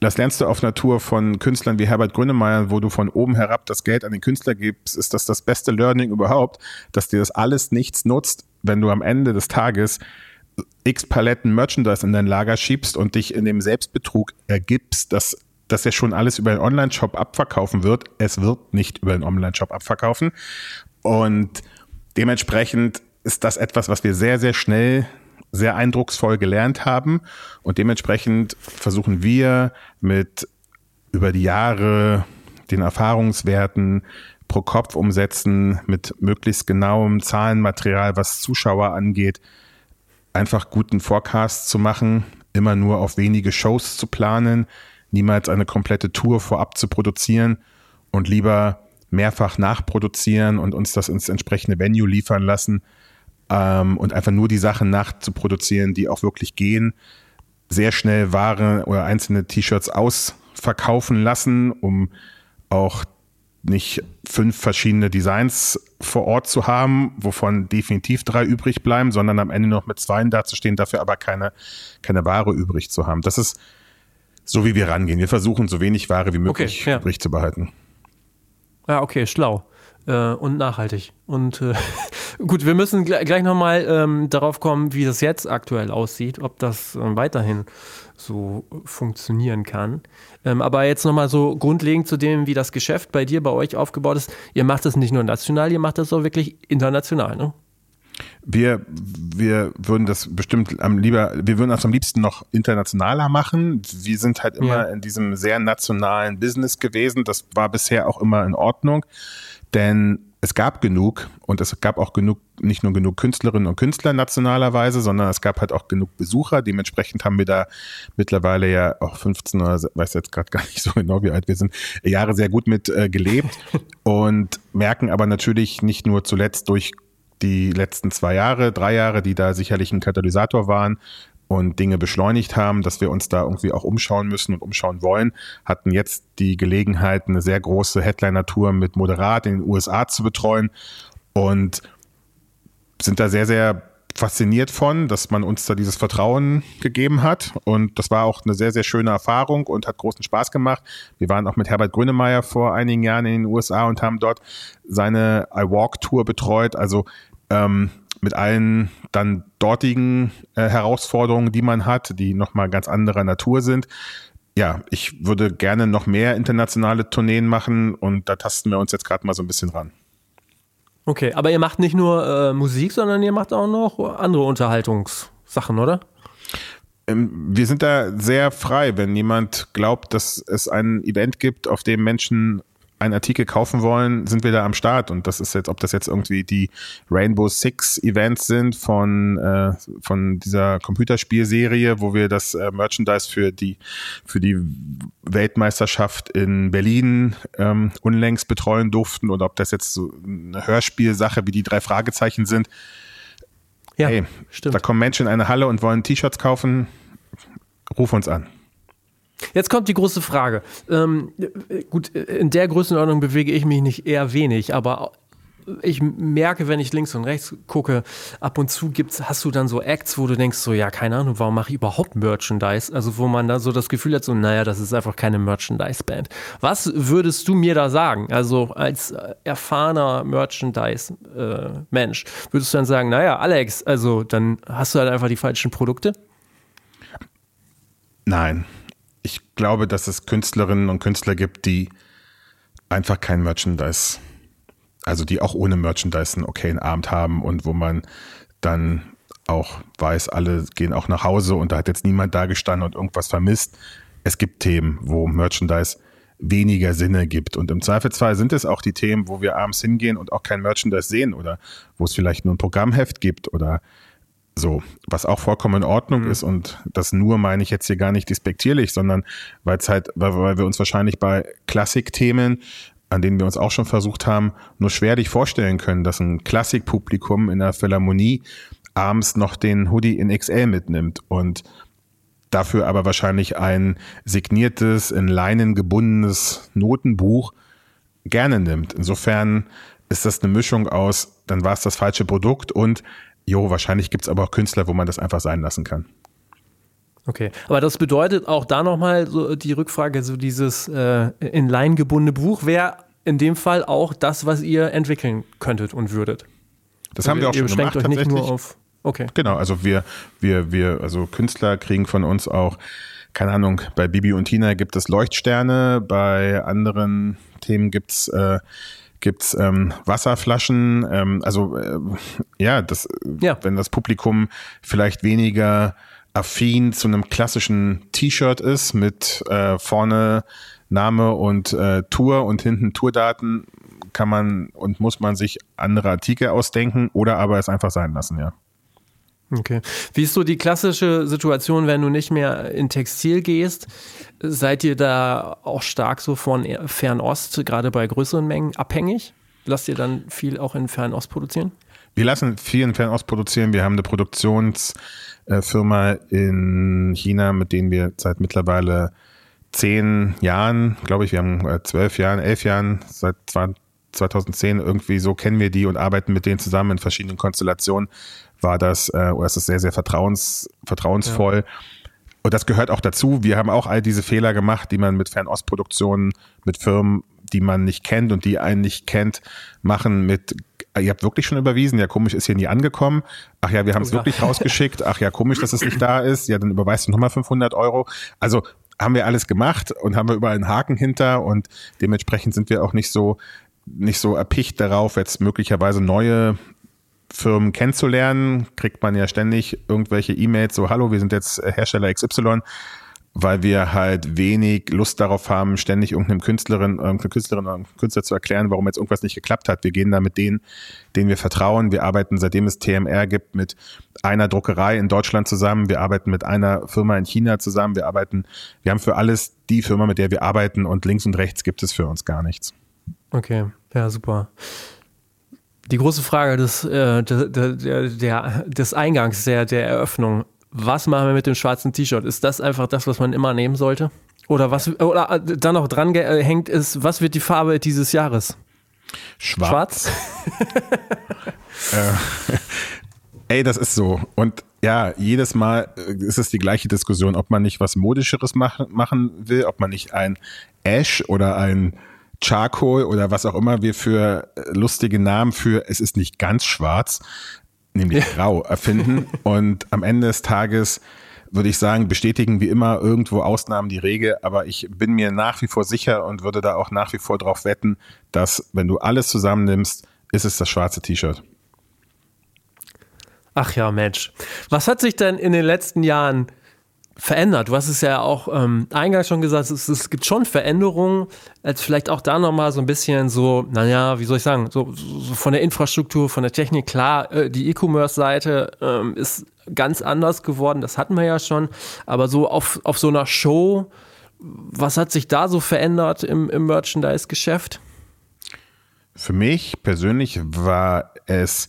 [SPEAKER 2] das lernst du auf Natur von Künstlern wie Herbert Grönemeyer, wo du von oben herab das Geld an den Künstler gibst, ist das das beste Learning überhaupt, dass dir das alles nichts nutzt, wenn du am Ende des Tages x Paletten Merchandise in dein Lager schiebst und dich in dem Selbstbetrug ergibst, dass dass er schon alles über einen Online-Shop abverkaufen wird. Es wird nicht über einen Online-Shop abverkaufen. Und dementsprechend ist das etwas, was wir sehr, sehr schnell sehr eindrucksvoll gelernt haben. Und dementsprechend versuchen wir mit über die Jahre den Erfahrungswerten pro Kopf umsetzen, mit möglichst genauem Zahlenmaterial, was Zuschauer angeht, einfach guten Forecast zu machen, immer nur auf wenige Shows zu planen, niemals eine komplette Tour vorab zu produzieren und lieber mehrfach nachproduzieren und uns das ins entsprechende Venue liefern lassen, ähm, und einfach nur die Sachen nachzuproduzieren, die auch wirklich gehen, sehr schnell Ware oder einzelne T-Shirts ausverkaufen lassen, um auch nicht fünf verschiedene Designs vor Ort zu haben, wovon definitiv drei übrig bleiben, sondern am Ende noch mit zwei dazustehen, dafür aber keine, keine Ware übrig zu haben. Das ist so, wie wir rangehen. Wir versuchen, so wenig Ware wie möglich okay, ja. übrig zu behalten.
[SPEAKER 1] Ja, okay, schlau äh, und nachhaltig. Und äh, gut, wir müssen gl gleich nochmal ähm, darauf kommen, wie das jetzt aktuell aussieht, ob das äh, weiterhin so funktionieren kann. Ähm, aber jetzt nochmal so grundlegend zu dem, wie das Geschäft bei dir, bei euch aufgebaut ist. Ihr macht das nicht nur national, ihr macht das auch wirklich international, ne?
[SPEAKER 2] Wir, wir würden das bestimmt am lieber, wir würden das am liebsten noch internationaler machen. Wir sind halt immer ja. in diesem sehr nationalen Business gewesen. Das war bisher auch immer in Ordnung. Denn es gab genug und es gab auch genug, nicht nur genug Künstlerinnen und Künstler nationalerweise, sondern es gab halt auch genug Besucher. Dementsprechend haben wir da mittlerweile ja auch 15 oder weiß jetzt gerade gar nicht so genau, wie alt wir sind, Jahre sehr gut mit äh, gelebt und merken aber natürlich nicht nur zuletzt durch die letzten zwei Jahre, drei Jahre, die da sicherlich ein Katalysator waren, und Dinge beschleunigt haben, dass wir uns da irgendwie auch umschauen müssen und umschauen wollen, hatten jetzt die Gelegenheit, eine sehr große Headliner-Tour mit Moderat in den USA zu betreuen und sind da sehr, sehr fasziniert von, dass man uns da dieses Vertrauen gegeben hat. Und das war auch eine sehr, sehr schöne Erfahrung und hat großen Spaß gemacht. Wir waren auch mit Herbert Grönemeyer vor einigen Jahren in den USA und haben dort seine I Walk Tour betreut. Also ähm, mit allen dann dortigen äh, Herausforderungen, die man hat, die nochmal ganz anderer Natur sind. Ja, ich würde gerne noch mehr internationale Tourneen machen und da tasten wir uns jetzt gerade mal so ein bisschen ran.
[SPEAKER 1] Okay, aber ihr macht nicht nur äh, Musik, sondern ihr macht auch noch andere Unterhaltungssachen, oder?
[SPEAKER 2] Ähm, wir sind da sehr frei, wenn jemand glaubt, dass es ein Event gibt, auf dem Menschen einen Artikel kaufen wollen, sind wir da am Start. Und das ist jetzt, ob das jetzt irgendwie die Rainbow Six Events sind von, äh, von dieser Computerspielserie, wo wir das äh, Merchandise für die, für die Weltmeisterschaft in Berlin ähm, unlängst betreuen durften oder ob das jetzt so eine Hörspielsache wie die drei Fragezeichen sind. Ja, hey, stimmt. Da kommen Menschen in eine Halle und wollen T-Shirts kaufen. Ruf uns an.
[SPEAKER 1] Jetzt kommt die große Frage. Ähm, gut, in der Größenordnung bewege ich mich nicht eher wenig, aber ich merke, wenn ich links und rechts gucke, ab und zu gibt's, hast du dann so Acts, wo du denkst, so, ja, keine Ahnung, warum mache ich überhaupt Merchandise? Also, wo man da so das Gefühl hat, so, naja, das ist einfach keine Merchandise-Band. Was würdest du mir da sagen? Also, als erfahrener Merchandise-Mensch, würdest du dann sagen, naja, Alex, also, dann hast du halt einfach die falschen Produkte?
[SPEAKER 2] Nein ich glaube, dass es Künstlerinnen und Künstler gibt, die einfach kein Merchandise, also die auch ohne Merchandise einen okayen Abend haben und wo man dann auch weiß, alle gehen auch nach Hause und da hat jetzt niemand da gestanden und irgendwas vermisst. Es gibt Themen, wo Merchandise weniger Sinne gibt. Und im Zweifelsfall sind es auch die Themen, wo wir abends hingehen und auch kein Merchandise sehen oder wo es vielleicht nur ein Programmheft gibt oder so, was auch vollkommen in Ordnung mhm. ist und das nur meine ich jetzt hier gar nicht despektierlich, sondern weil es halt, weil, weil wir uns wahrscheinlich bei Klassikthemen, an denen wir uns auch schon versucht haben, nur schwerlich vorstellen können, dass ein Klassikpublikum in der Philharmonie abends noch den Hoodie in XL mitnimmt und dafür aber wahrscheinlich ein signiertes, in Leinen gebundenes Notenbuch gerne nimmt. Insofern ist das eine Mischung aus, dann war es das falsche Produkt und jo, wahrscheinlich gibt es aber auch Künstler, wo man das einfach sein lassen kann.
[SPEAKER 1] Okay, aber das bedeutet auch da nochmal so die Rückfrage, so dieses äh, in Line gebundene Buch wäre in dem Fall auch das, was ihr entwickeln könntet und würdet.
[SPEAKER 2] Das also haben wir auch schon gemacht. Euch nicht nur auf, okay. Genau, also wir, wir, wir, also Künstler kriegen von uns auch, keine Ahnung, bei Bibi und Tina gibt es Leuchtsterne, bei anderen Themen gibt es äh, gibt's ähm, Wasserflaschen. Ähm, also äh, ja, das, ja, wenn das Publikum vielleicht weniger affin zu einem klassischen T-Shirt ist mit äh, vorne Name und äh, Tour und hinten Tourdaten, kann man und muss man sich andere Artikel ausdenken oder aber es einfach sein lassen, ja.
[SPEAKER 1] Okay. Wie ist so die klassische Situation, wenn du nicht mehr in Textil gehst? Seid ihr da auch stark so von Fernost, gerade bei größeren Mengen, abhängig? Lasst ihr dann viel auch in Fernost produzieren?
[SPEAKER 2] Wir lassen viel in Fernost produzieren. Wir haben eine Produktionsfirma in China, mit denen wir seit mittlerweile zehn Jahren, glaube ich, wir haben äh, zwölf Jahren, elf Jahren, seit 2010 irgendwie so kennen wir die und arbeiten mit denen zusammen in verschiedenen Konstellationen war das, äh, oder ist es sehr, sehr vertrauens, vertrauensvoll. Ja. Und das gehört auch dazu. Wir haben auch all diese Fehler gemacht, die man mit Fernostproduktionen, mit Firmen, die man nicht kennt und die einen nicht kennt, machen mit ihr habt wirklich schon überwiesen, ja komisch ist hier nie angekommen. Ach ja, wir haben es oh, wirklich rausgeschickt. Ach ja, komisch, dass es nicht da ist. Ja, dann überweist du nochmal 500 Euro. Also haben wir alles gemacht und haben wir überall einen Haken hinter und dementsprechend sind wir auch nicht so nicht so erpicht darauf, jetzt möglicherweise neue Firmen kennenzulernen, kriegt man ja ständig irgendwelche E-Mails, so hallo, wir sind jetzt Hersteller XY, weil wir halt wenig Lust darauf haben, ständig irgendeinem Künstlerin, irgendeinem Künstlerin oder Künstler zu erklären, warum jetzt irgendwas nicht geklappt hat. Wir gehen da mit denen, denen wir vertrauen. Wir arbeiten, seitdem es TMR gibt, mit einer Druckerei in Deutschland zusammen. Wir arbeiten mit einer Firma in China zusammen. Wir arbeiten, wir haben für alles die Firma, mit der wir arbeiten und links und rechts gibt es für uns gar nichts.
[SPEAKER 1] Okay, ja, super. Die große Frage des, äh, der, der, der, des Eingangs, der, der Eröffnung. Was machen wir mit dem schwarzen T-Shirt? Ist das einfach das, was man immer nehmen sollte? Oder was oder äh, dann noch dran hängt ist, was wird die Farbe dieses Jahres?
[SPEAKER 2] Schwarz. Schwarz? äh, ey, das ist so. Und ja, jedes Mal äh, ist es die gleiche Diskussion, ob man nicht was Modischeres machen, machen will, ob man nicht ein Ash oder ein Charcoal oder was auch immer wir für äh, lustige Namen für es ist nicht ganz schwarz, nämlich ja. grau erfinden. Und am Ende des Tages würde ich sagen, bestätigen wie immer irgendwo Ausnahmen die Regel, aber ich bin mir nach wie vor sicher und würde da auch nach wie vor drauf wetten, dass wenn du alles zusammennimmst, ist es das schwarze T-Shirt.
[SPEAKER 1] Ach ja, Mensch. Was hat sich denn in den letzten Jahren verändert? Du hast es ja auch ähm, eingangs schon gesagt, es, es, gibt schon Veränderungen, als vielleicht auch da nochmal so ein bisschen so, naja, wie soll ich sagen, so, so von der Infrastruktur, von der Technik, klar, äh, die E-Commerce-Seite ähm, ist ganz anders geworden, das hatten wir ja schon, aber so auf, auf so einer Show, was hat sich da so verändert im, im Merchandise-Geschäft?
[SPEAKER 2] Für mich persönlich war es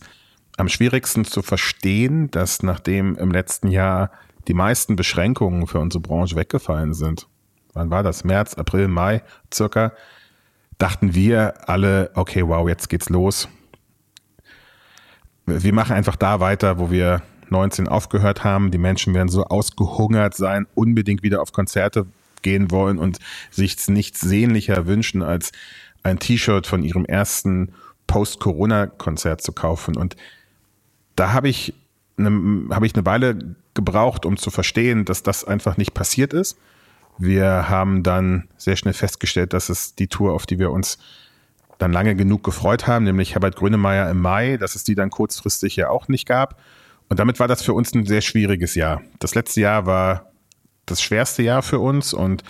[SPEAKER 2] am schwierigsten zu verstehen, dass nachdem im letzten Jahr die meisten Beschränkungen für unsere Branche weggefallen sind, wann war das? März, April, Mai circa, dachten wir alle, okay, wow, jetzt geht's los. Wir machen einfach da weiter, wo wir 19 aufgehört haben. Die Menschen werden so ausgehungert sein, unbedingt wieder auf Konzerte gehen wollen und sich nichts sehnlicher wünschen, als ein T-Shirt von ihrem ersten Post-Corona-Konzert zu kaufen. Und da habe ich, eine, hab ich eine Weile gebraucht, um zu verstehen, dass das einfach nicht passiert ist. Wir haben dann sehr schnell festgestellt, dass es die Tour, auf die wir uns dann lange genug gefreut haben, nämlich Herbert Grönemeyer im Mai, dass es die dann kurzfristig ja auch nicht gab. Und damit war das für uns ein sehr schwieriges Jahr. Das letzte Jahr war das schwerste Jahr für uns und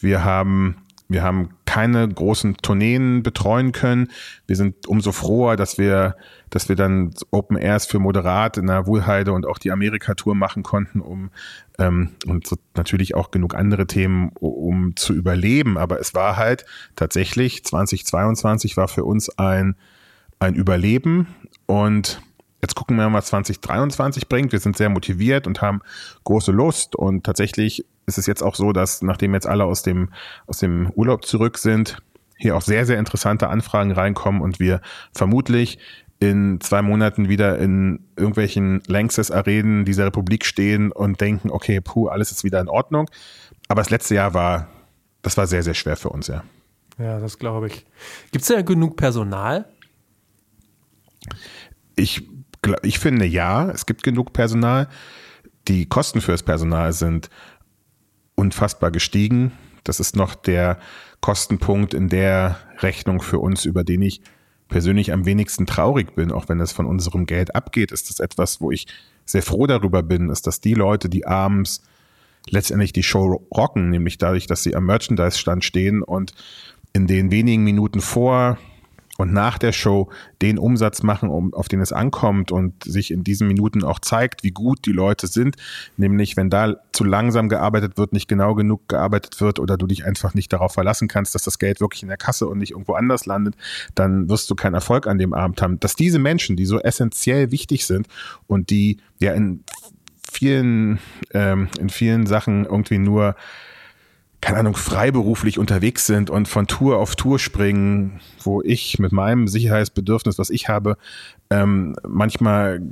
[SPEAKER 2] wir haben wir haben keine großen Tourneen betreuen können. Wir sind umso froher, dass wir, dass wir dann Open Airs für Moderat in der Wohlheide und auch die Amerika-Tour machen konnten, um ähm, und so natürlich auch genug andere Themen, um zu überleben. Aber es war halt tatsächlich 2022 war für uns ein ein Überleben und Jetzt gucken wir mal, was 2023 bringt. Wir sind sehr motiviert und haben große Lust. Und tatsächlich ist es jetzt auch so, dass nachdem jetzt alle aus dem, aus dem Urlaub zurück sind, hier auch sehr, sehr interessante Anfragen reinkommen und wir vermutlich in zwei Monaten wieder in irgendwelchen Lanxess-Arenen dieser Republik stehen und denken, okay, puh, alles ist wieder in Ordnung. Aber das letzte Jahr war, das war sehr, sehr schwer für uns, ja.
[SPEAKER 1] Ja, das glaube ich. Gibt es ja genug Personal?
[SPEAKER 2] Ich ich finde ja, es gibt genug Personal. Die Kosten für das Personal sind unfassbar gestiegen. Das ist noch der Kostenpunkt in der Rechnung für uns, über den ich persönlich am wenigsten traurig bin, auch wenn es von unserem Geld abgeht, ist das etwas, wo ich sehr froh darüber bin, ist, dass die Leute, die abends letztendlich die Show rocken, nämlich dadurch, dass sie am Merchandise-Stand stehen und in den wenigen Minuten vor und nach der Show den Umsatz machen, um, auf den es ankommt und sich in diesen Minuten auch zeigt, wie gut die Leute sind. Nämlich, wenn da zu langsam gearbeitet wird, nicht genau genug gearbeitet wird oder du dich einfach nicht darauf verlassen kannst, dass das Geld wirklich in der Kasse und nicht irgendwo anders landet, dann wirst du keinen Erfolg an dem Abend haben. Dass diese Menschen, die so essentiell wichtig sind und die ja in vielen, ähm, in vielen Sachen irgendwie nur keine Ahnung, freiberuflich unterwegs sind und von Tour auf Tour springen, wo ich mit meinem Sicherheitsbedürfnis, was ich habe, ähm, manchmal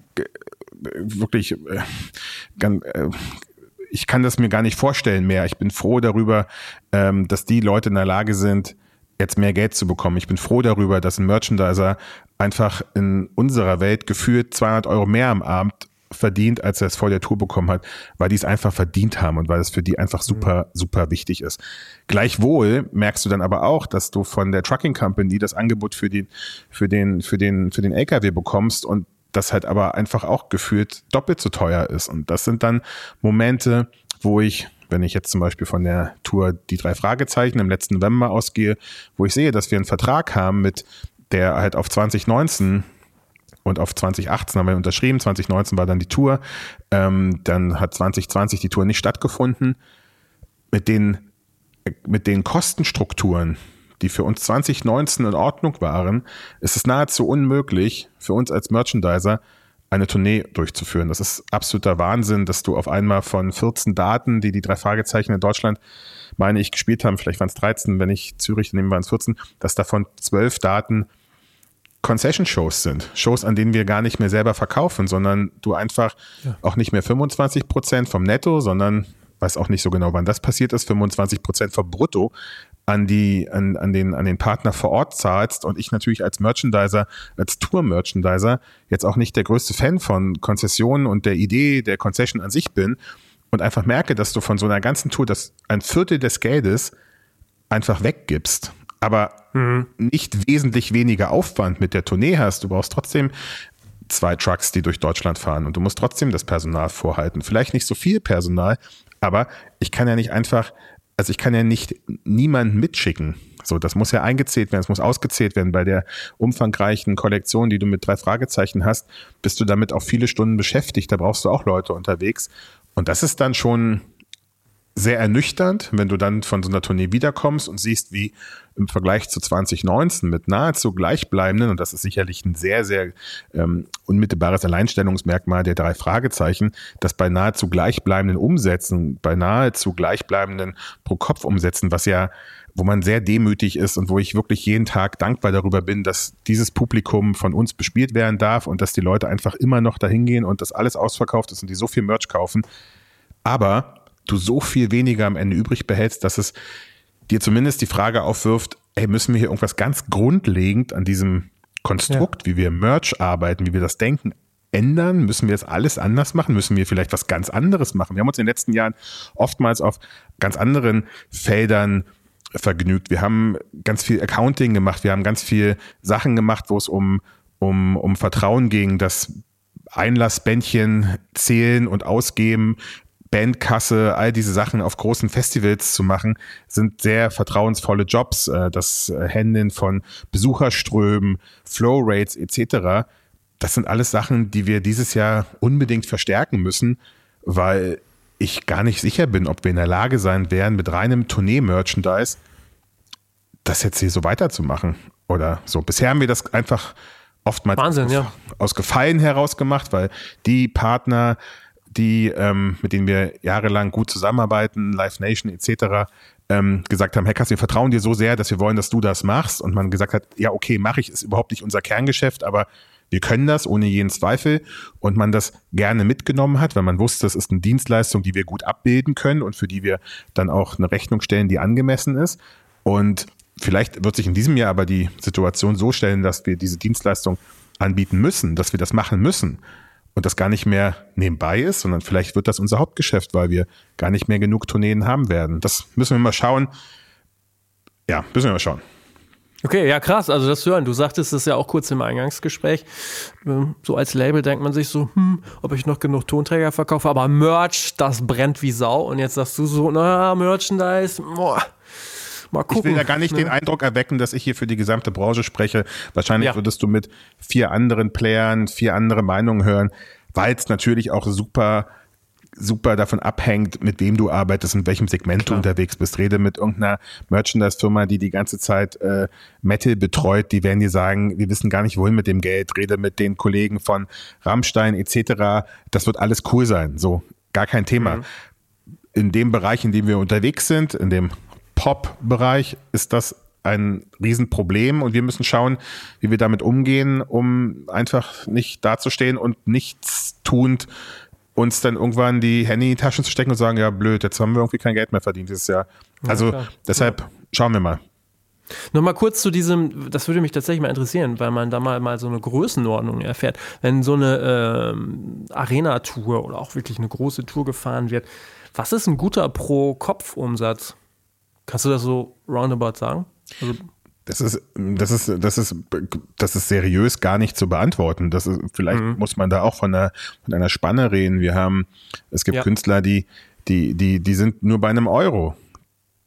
[SPEAKER 2] wirklich äh, ganz, äh, ich kann das mir gar nicht vorstellen mehr. Ich bin froh darüber, ähm, dass die Leute in der Lage sind, jetzt mehr Geld zu bekommen. Ich bin froh darüber, dass ein Merchandiser einfach in unserer Welt gefühlt 200 Euro mehr am Abend verdient, als er es vor der Tour bekommen hat, weil die es einfach verdient haben und weil es für die einfach super, mhm. super wichtig ist. Gleichwohl merkst du dann aber auch, dass du von der Trucking Company das Angebot für den, für den, für den, für den LKW bekommst und das halt aber einfach auch gefühlt doppelt so teuer ist. Und das sind dann Momente, wo ich wenn ich jetzt zum Beispiel von der Tour die drei Fragezeichen im letzten November ausgehe, wo ich sehe, dass wir einen Vertrag haben mit der halt auf 2019 und auf 2018 haben wir unterschrieben, 2019 war dann die Tour, ähm, dann hat 2020 die Tour nicht stattgefunden. Mit den, mit den Kostenstrukturen, die für uns 2019 in Ordnung waren, ist es nahezu unmöglich für uns als Merchandiser eine Tournee durchzuführen. Das ist absoluter Wahnsinn, dass du auf einmal von 14 Daten, die die drei Fragezeichen in Deutschland, meine ich, gespielt haben, vielleicht waren es 13, wenn ich Zürich nehme, waren es 14, dass davon 12 Daten Concession-Shows sind. Shows, an denen wir gar nicht mehr selber verkaufen, sondern du einfach ja. auch nicht mehr 25 Prozent vom Netto, sondern weiß auch nicht so genau, wann das passiert ist, 25 Prozent vom Brutto an die, an, an den, an den Partner vor Ort zahlst und ich natürlich als Merchandiser, als Tour-Merchandiser jetzt auch nicht der größte Fan von Konzessionen und der Idee der Concession an sich bin und einfach merke, dass du von so einer ganzen Tour das ein Viertel des Geldes einfach weggibst aber mhm. nicht wesentlich weniger Aufwand mit der Tournee hast. Du brauchst trotzdem zwei Trucks, die durch Deutschland fahren und du musst trotzdem das Personal vorhalten. Vielleicht nicht so viel Personal, Aber ich kann ja nicht einfach, also ich kann ja nicht niemanden mitschicken. So, das muss ja eingezählt werden, es muss ausgezählt werden. Bei der umfangreichen Kollektion, die du mit drei Fragezeichen hast, bist du damit auch viele Stunden beschäftigt. Da brauchst du auch Leute unterwegs. Und das ist dann schon sehr ernüchternd, wenn du dann von so einer Tournee wiederkommst und siehst, wie im Vergleich zu 2019 mit nahezu gleichbleibenden, und das ist sicherlich ein sehr, sehr ähm, unmittelbares Alleinstellungsmerkmal der drei Fragezeichen, dass bei nahezu gleichbleibenden Umsätzen, bei nahezu gleichbleibenden Pro-Kopf-Umsätzen, was ja wo man sehr demütig ist und wo ich wirklich jeden Tag dankbar darüber bin, dass dieses Publikum von uns bespielt werden darf und dass die Leute einfach immer noch dahin gehen und das alles ausverkauft ist und die so viel Merch kaufen. Aber du so viel weniger am Ende übrig behältst, dass es dir zumindest die Frage aufwirft, ey, müssen wir hier irgendwas ganz grundlegend an diesem Konstrukt, ja. wie wir Merch arbeiten, wie wir das denken, ändern? Müssen wir jetzt alles anders machen? Müssen wir vielleicht was ganz anderes machen? Wir haben uns in den letzten Jahren oftmals auf ganz anderen Feldern vergnügt. Wir haben ganz viel Accounting gemacht. Wir haben ganz viel Sachen gemacht, wo es um, um, um Vertrauen ging, das Einlassbändchen zählen und ausgeben, Bandkasse, all diese Sachen auf großen Festivals zu machen, sind sehr vertrauensvolle Jobs. Äh, das Handeln von Besucherströmen, Flowrates etc. Das sind alles Sachen, die wir dieses Jahr unbedingt verstärken müssen, weil ich gar nicht sicher bin, ob wir in der Lage sein werden, mit reinem Tournee-Merchandise das jetzt hier so weiterzumachen oder so. Bisher haben wir das einfach oftmals
[SPEAKER 1] Wahnsinn, aus,
[SPEAKER 2] ja. aus Gefallen heraus gemacht, weil die Partner, die, ähm, mit denen wir jahrelang gut zusammenarbeiten, Live Nation etc., ähm, gesagt haben, Hackers, wir vertrauen dir so sehr, dass wir wollen, dass du das machst. Und man gesagt hat, ja, okay, mache ich, ist überhaupt nicht unser Kerngeschäft, aber wir können das ohne jeden Zweifel. Und man das gerne mitgenommen hat, weil man wusste, es ist eine Dienstleistung, die wir gut abbilden können und für die wir dann auch eine Rechnung stellen, die angemessen ist. Und vielleicht wird sich in diesem Jahr aber die Situation so stellen, dass wir diese Dienstleistung anbieten müssen, dass wir das machen müssen und das gar nicht mehr nebenbei ist, sondern vielleicht wird das unser Hauptgeschäft, weil wir gar nicht mehr genug Tourneen haben werden. Das müssen wir mal schauen. Ja, müssen wir mal schauen.
[SPEAKER 1] Okay, ja krass, also das hören. Du sagtest es ja auch kurz im Eingangsgespräch. Ähm, so als Label denkt man sich so, hm, ob ich noch genug Tonträger verkaufe, aber Merch, das brennt wie Sau. Und jetzt sagst du so, na, Merchandise, boah,
[SPEAKER 2] Mal gucken. Ich will ja gar nicht ne? den Eindruck erwecken, dass ich hier für die gesamte Branche spreche. Wahrscheinlich ja. würdest du mit vier anderen Playern, vier andere Meinungen hören, weil es natürlich auch super super davon abhängt, mit wem du arbeitest und welchem Segment Klar. du unterwegs bist. Rede mit irgendeiner Merchandise-Firma, die die ganze Zeit äh, Metal betreut, die werden dir sagen, wir wissen gar nicht, wohin mit dem Geld. Rede mit den Kollegen von Rammstein etc. Das wird alles cool sein. So, gar kein Thema. Mhm. In dem Bereich, in dem wir unterwegs sind, in dem Pop-Bereich ist das ein Riesenproblem und wir müssen schauen, wie wir damit umgehen, um einfach nicht dazustehen und nichts tuend uns dann irgendwann die Hände in die Taschen zu stecken und sagen, ja blöd, jetzt haben wir irgendwie kein Geld mehr verdient dieses Jahr. Also ja, deshalb schauen wir mal.
[SPEAKER 1] Nochmal kurz zu diesem, das würde mich tatsächlich mal interessieren, weil man da mal, mal so eine Größenordnung erfährt. Wenn so eine ähm, Arena-Tour oder auch wirklich eine große Tour gefahren wird, was ist ein guter Pro-Kopf-Umsatz? Kannst du das so roundabout sagen? Also
[SPEAKER 2] das ist, das ist, das ist, das ist seriös gar nicht zu beantworten. Das ist, vielleicht mhm. muss man da auch von einer, von einer Spanne reden. Wir haben, es gibt ja. Künstler, die, die, die, die sind nur bei einem Euro.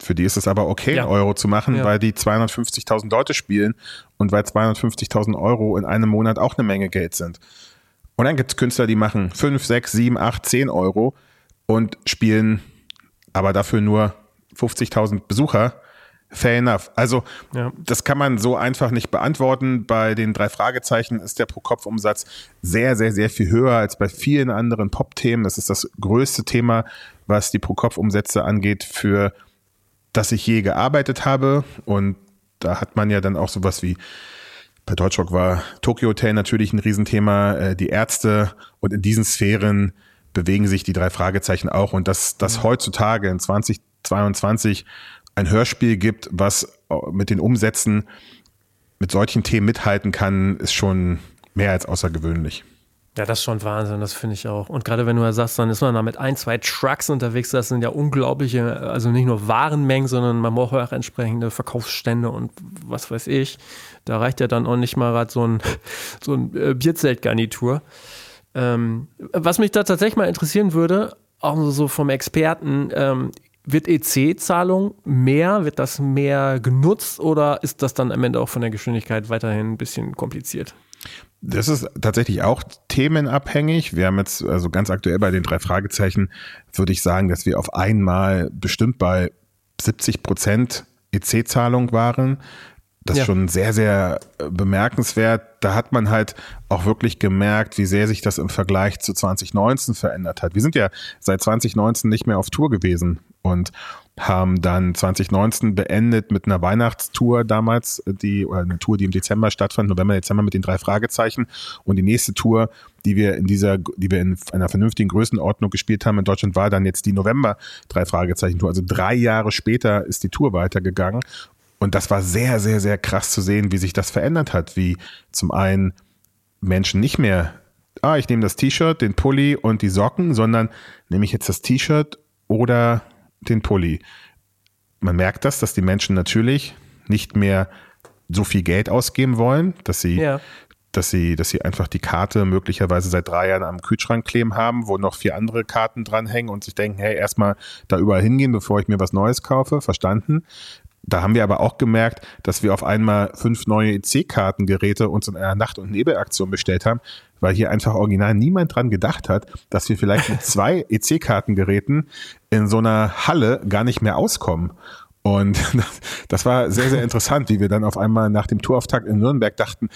[SPEAKER 2] Für die ist es aber okay, ja. Euro zu machen, ja. weil die 250.000 Leute spielen und weil 250.000 Euro in einem Monat auch eine Menge Geld sind. Und dann gibt es Künstler, die machen 5, 6, 7, 8, 10 Euro und spielen aber dafür nur 50.000 Besucher, fair enough. Also ja. das kann man so einfach nicht beantworten. Bei den drei Fragezeichen ist der Pro-Kopf-Umsatz sehr, sehr, sehr viel höher als bei vielen anderen Pop-Themen. Das ist das größte Thema, was die Pro-Kopf-Umsätze angeht, für das ich je gearbeitet habe. Und da hat man ja dann auch sowas wie bei Deutschrock war Tokyo Hotel natürlich ein Riesenthema, äh, die Ärzte und in diesen Sphären bewegen sich die drei Fragezeichen auch. Und dass das heutzutage in 20 22 ein Hörspiel gibt, was mit den Umsätzen mit solchen Themen mithalten kann, ist schon mehr als außergewöhnlich.
[SPEAKER 1] Ja, das ist schon Wahnsinn, das finde ich auch. Und gerade wenn du ja sagst, dann ist man da mit ein, zwei Trucks unterwegs, das sind ja unglaubliche, also nicht nur Warenmengen, sondern man braucht auch entsprechende Verkaufsstände und was weiß ich. Da reicht ja dann auch nicht mal gerade so ein, so ein äh, Bierzeltgarnitur. Ähm, was mich da tatsächlich mal interessieren würde, auch so vom Experten, ähm, wird EC-Zahlung mehr, wird das mehr genutzt oder ist das dann am Ende auch von der Geschwindigkeit weiterhin ein bisschen kompliziert?
[SPEAKER 2] Das ist tatsächlich auch themenabhängig. Wir haben jetzt, also ganz aktuell bei den drei Fragezeichen, würde ich sagen, dass wir auf einmal bestimmt bei 70 Prozent EC-Zahlung waren. Das ist ja. schon sehr, sehr äh, bemerkenswert. Da hat man halt auch wirklich gemerkt, wie sehr sich das im Vergleich zu 2019 verändert hat. Wir sind ja seit 2019 nicht mehr auf Tour gewesen und haben dann 2019 beendet mit einer Weihnachtstour damals, die, oder eine Tour, die im Dezember stattfand, November, Dezember mit den drei Fragezeichen. Und die nächste Tour, die wir in dieser, die wir in einer vernünftigen Größenordnung gespielt haben in Deutschland, war dann jetzt die November drei Fragezeichen Tour. Also drei Jahre später ist die Tour weitergegangen. Und das war sehr, sehr, sehr krass zu sehen, wie sich das verändert hat, wie zum einen Menschen nicht mehr, ah, ich nehme das T-Shirt, den Pulli und die Socken, sondern nehme ich jetzt das T-Shirt oder den Pulli. Man merkt das, dass die Menschen natürlich nicht mehr so viel Geld ausgeben wollen, dass sie, ja. dass sie, dass sie einfach die Karte möglicherweise seit drei Jahren am Kühlschrank kleben haben, wo noch vier andere Karten dranhängen und sich denken, hey, erstmal da überall hingehen, bevor ich mir was Neues kaufe. Verstanden. Da haben wir aber auch gemerkt, dass wir auf einmal fünf neue EC-Kartengeräte uns in einer Nacht- und Nebelaktion bestellt haben, weil hier einfach original niemand dran gedacht hat, dass wir vielleicht mit zwei EC-Kartengeräten in so einer Halle gar nicht mehr auskommen. Und das war sehr, sehr interessant, wie wir dann auf einmal nach dem Tourauftakt in Nürnberg dachten,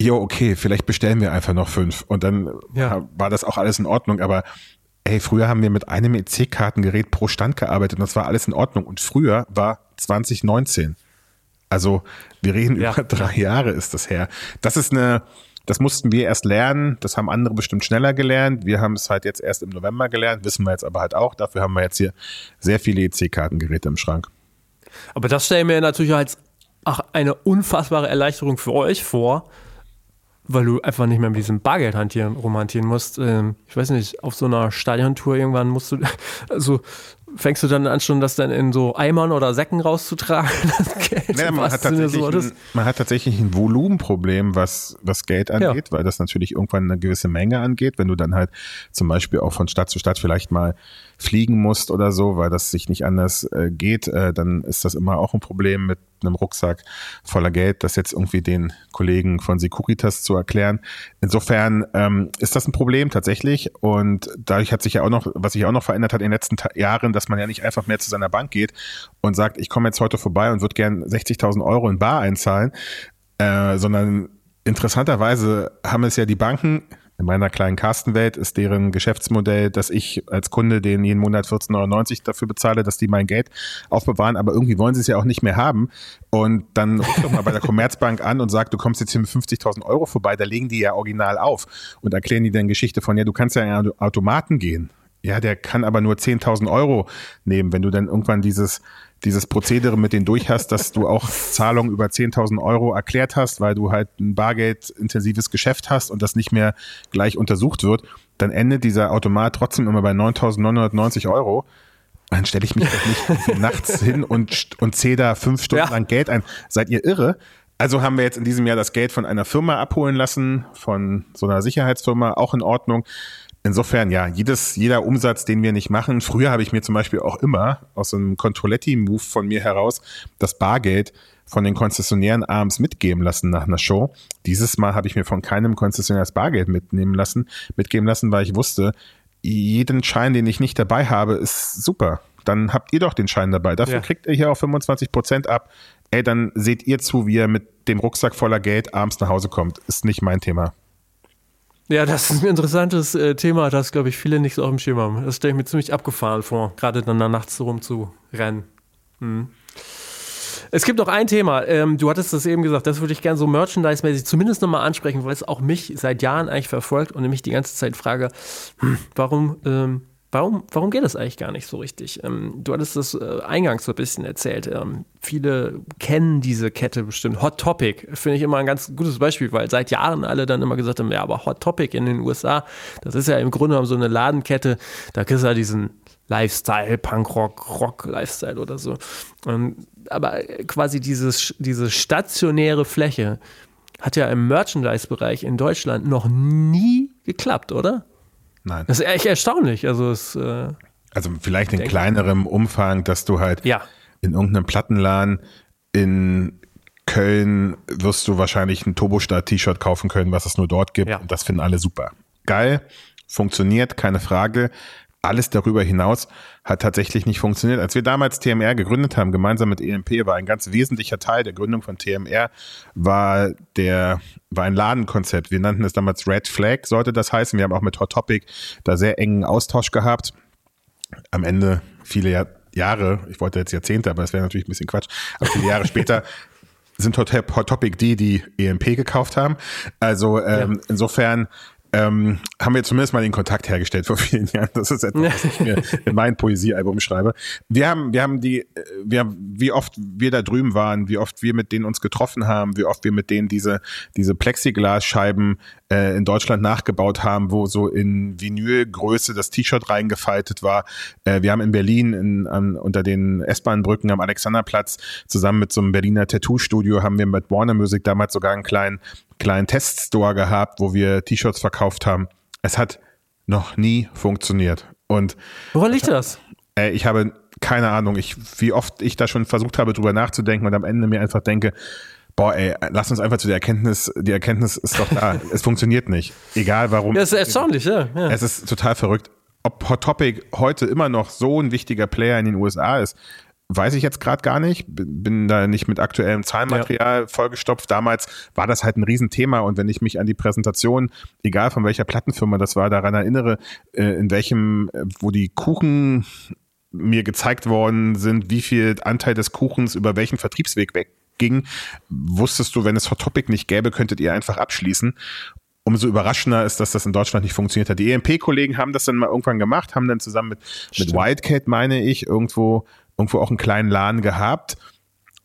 [SPEAKER 2] jo, okay, vielleicht bestellen wir einfach noch fünf. Und dann ja. war das auch alles in Ordnung. Aber ey, früher haben wir mit einem EC-Kartengerät pro Stand gearbeitet und das war alles in Ordnung. Und früher war 2019. Also wir reden ja. über drei Jahre ist das her. Das ist eine, das mussten wir erst lernen. Das haben andere bestimmt schneller gelernt. Wir haben es halt jetzt erst im November gelernt, wissen wir jetzt aber halt auch. Dafür haben wir jetzt hier sehr viele EC-Kartengeräte im Schrank.
[SPEAKER 1] Aber das stellen wir natürlich als ach, eine unfassbare Erleichterung für euch vor, weil du einfach nicht mehr mit diesem Bargeld hantieren, rumhantieren musst. Ähm, ich weiß nicht, auf so einer Stadiontour irgendwann musst du, also fängst du dann an, schon das dann in so Eimern oder Säcken rauszutragen?
[SPEAKER 2] Ja, man, hat tatsächlich ein, man hat tatsächlich ein Volumenproblem, was, was Geld angeht, ja. weil das natürlich irgendwann eine gewisse Menge angeht. Wenn du dann halt zum Beispiel auch von Stadt zu Stadt vielleicht mal fliegen musst oder so, weil das sich nicht anders äh, geht, äh, dann ist das immer auch ein Problem mit einem Rucksack voller Geld, das jetzt irgendwie den Kollegen von Securitas zu erklären. Insofern ähm, ist das ein Problem tatsächlich und dadurch hat sich ja auch noch, was sich auch noch verändert hat in den letzten Jahren, dass man ja nicht einfach mehr zu seiner Bank geht und sagt, ich komme jetzt heute vorbei und würde gern 60.000 Euro in Bar einzahlen, äh, sondern interessanterweise haben es ja die Banken in meiner kleinen Kastenwelt ist deren Geschäftsmodell, dass ich als Kunde den jeden Monat 14,90 Euro dafür bezahle, dass die mein Geld aufbewahren, aber irgendwie wollen sie es ja auch nicht mehr haben. Und dann ruf doch mal bei der Commerzbank an und sag, du kommst jetzt hier mit 50.000 Euro vorbei, da legen die ja original auf und erklären die dann Geschichte von, ja, du kannst ja in einen Automaten gehen. Ja, der kann aber nur 10.000 Euro nehmen. Wenn du dann irgendwann dieses, dieses Prozedere mit denen durch hast, dass du auch Zahlungen über 10.000 Euro erklärt hast, weil du halt ein bargeldintensives Geschäft hast und das nicht mehr gleich untersucht wird, dann endet dieser Automat trotzdem immer bei 9.990 Euro. Dann stelle ich mich doch nicht nachts hin und, und zähle da fünf Stunden ja. lang Geld ein. Seid ihr irre? Also haben wir jetzt in diesem Jahr das Geld von einer Firma abholen lassen, von so einer Sicherheitsfirma, auch in Ordnung. Insofern, ja, jedes, jeder Umsatz, den wir nicht machen. Früher habe ich mir zum Beispiel auch immer aus einem Controletti-Move von mir heraus das Bargeld von den Konzessionären abends mitgeben lassen nach einer Show. Dieses Mal habe ich mir von keinem Konzessionär das Bargeld mitnehmen lassen, mitgeben lassen, weil ich wusste, jeden Schein, den ich nicht dabei habe, ist super. Dann habt ihr doch den Schein dabei. Dafür ja. kriegt ihr hier auch 25 Prozent ab. Ey, dann seht ihr zu, wie ihr mit dem Rucksack voller Geld abends nach Hause kommt. Ist nicht mein Thema.
[SPEAKER 1] Ja, das ist ein interessantes äh, Thema, das, glaube ich, viele nicht so auf dem Schirm haben. Das stelle ich mir ziemlich abgefahren vor, gerade dann da nachts so rumzurennen. Hm. Es gibt noch ein Thema, ähm, du hattest das eben gesagt, das würde ich gerne so merchandise-mäßig zumindest nochmal ansprechen, weil es auch mich seit Jahren eigentlich verfolgt und nämlich die ganze Zeit frage, hm, warum ähm, Warum, warum geht das eigentlich gar nicht so richtig? Ähm, du hattest das äh, eingangs so ein bisschen erzählt. Ähm, viele kennen diese Kette bestimmt. Hot Topic finde ich immer ein ganz gutes Beispiel, weil seit Jahren alle dann immer gesagt haben, ja, aber Hot Topic in den USA, das ist ja im Grunde genommen so eine Ladenkette, da kriegst du ja diesen Lifestyle, Punkrock, Rock-Lifestyle oder so. Und, aber quasi dieses, diese stationäre Fläche hat ja im Merchandise-Bereich in Deutschland noch nie geklappt, oder?
[SPEAKER 2] Nein.
[SPEAKER 1] Das ist echt erstaunlich. Also, es, äh,
[SPEAKER 2] also vielleicht in kleinerem Umfang, dass du halt
[SPEAKER 1] ja.
[SPEAKER 2] in irgendeinem Plattenladen in Köln wirst du wahrscheinlich ein Turbostart-T-Shirt kaufen können, was es nur dort gibt.
[SPEAKER 1] Ja.
[SPEAKER 2] Und das finden alle super. Geil, funktioniert, keine Frage. Alles darüber hinaus hat tatsächlich nicht funktioniert. Als wir damals TMR gegründet haben, gemeinsam mit EMP, war ein ganz wesentlicher Teil der Gründung von TMR, war der, war ein Ladenkonzept. Wir nannten es damals Red Flag, sollte das heißen. Wir haben auch mit Hot Topic da sehr engen Austausch gehabt. Am Ende viele Jahr, Jahre, ich wollte jetzt Jahrzehnte, aber das wäre natürlich ein bisschen Quatsch, aber viele Jahre später sind Hot, Hot Topic die, die EMP gekauft haben. Also ähm, ja. insofern ähm, haben wir zumindest mal den Kontakt hergestellt vor vielen Jahren. Das ist etwas, was ich mir in mein Poesiealbum schreibe. Wir haben, wir haben die, wir haben, wie oft wir da drüben waren, wie oft wir mit denen uns getroffen haben, wie oft wir mit denen diese, diese Plexiglasscheiben äh, in Deutschland nachgebaut haben, wo so in Vinylgröße das T-Shirt reingefaltet war. Äh, wir haben in Berlin in, an, unter den S-Bahn-Brücken am Alexanderplatz zusammen mit so einem Berliner Tattoo-Studio haben wir mit Warner Music damals sogar einen kleinen kleinen Teststore gehabt, wo wir T-Shirts verkauft haben. Es hat noch nie funktioniert. Und
[SPEAKER 1] woran liegt das?
[SPEAKER 2] Äh, ich habe keine Ahnung, ich, wie oft ich da schon versucht habe, drüber nachzudenken und am Ende mir einfach denke, boah, ey, lass uns einfach zu der Erkenntnis, die Erkenntnis ist doch da. es funktioniert nicht. Egal warum.
[SPEAKER 1] Das ist erstaunlich, ja, ja.
[SPEAKER 2] Es ist total verrückt. Ob Hot Topic heute immer noch so ein wichtiger Player in den USA ist, weiß ich jetzt gerade gar nicht. Bin da nicht mit aktuellem Zahlenmaterial ja. vollgestopft. Damals war das halt ein Riesenthema und wenn ich mich an die Präsentation, egal von welcher Plattenfirma das war, daran erinnere, äh, in welchem, äh, wo die Kuchen mir gezeigt worden sind, wie viel Anteil des Kuchens über welchen Vertriebsweg wegging, wusstest du, wenn es Hot Topic nicht gäbe, könntet ihr einfach abschließen umso überraschender ist, dass das in Deutschland nicht funktioniert hat. Die EMP-Kollegen haben das dann mal irgendwann gemacht, haben dann zusammen mit, mit Wildcat, meine ich, irgendwo irgendwo auch einen kleinen Laden gehabt.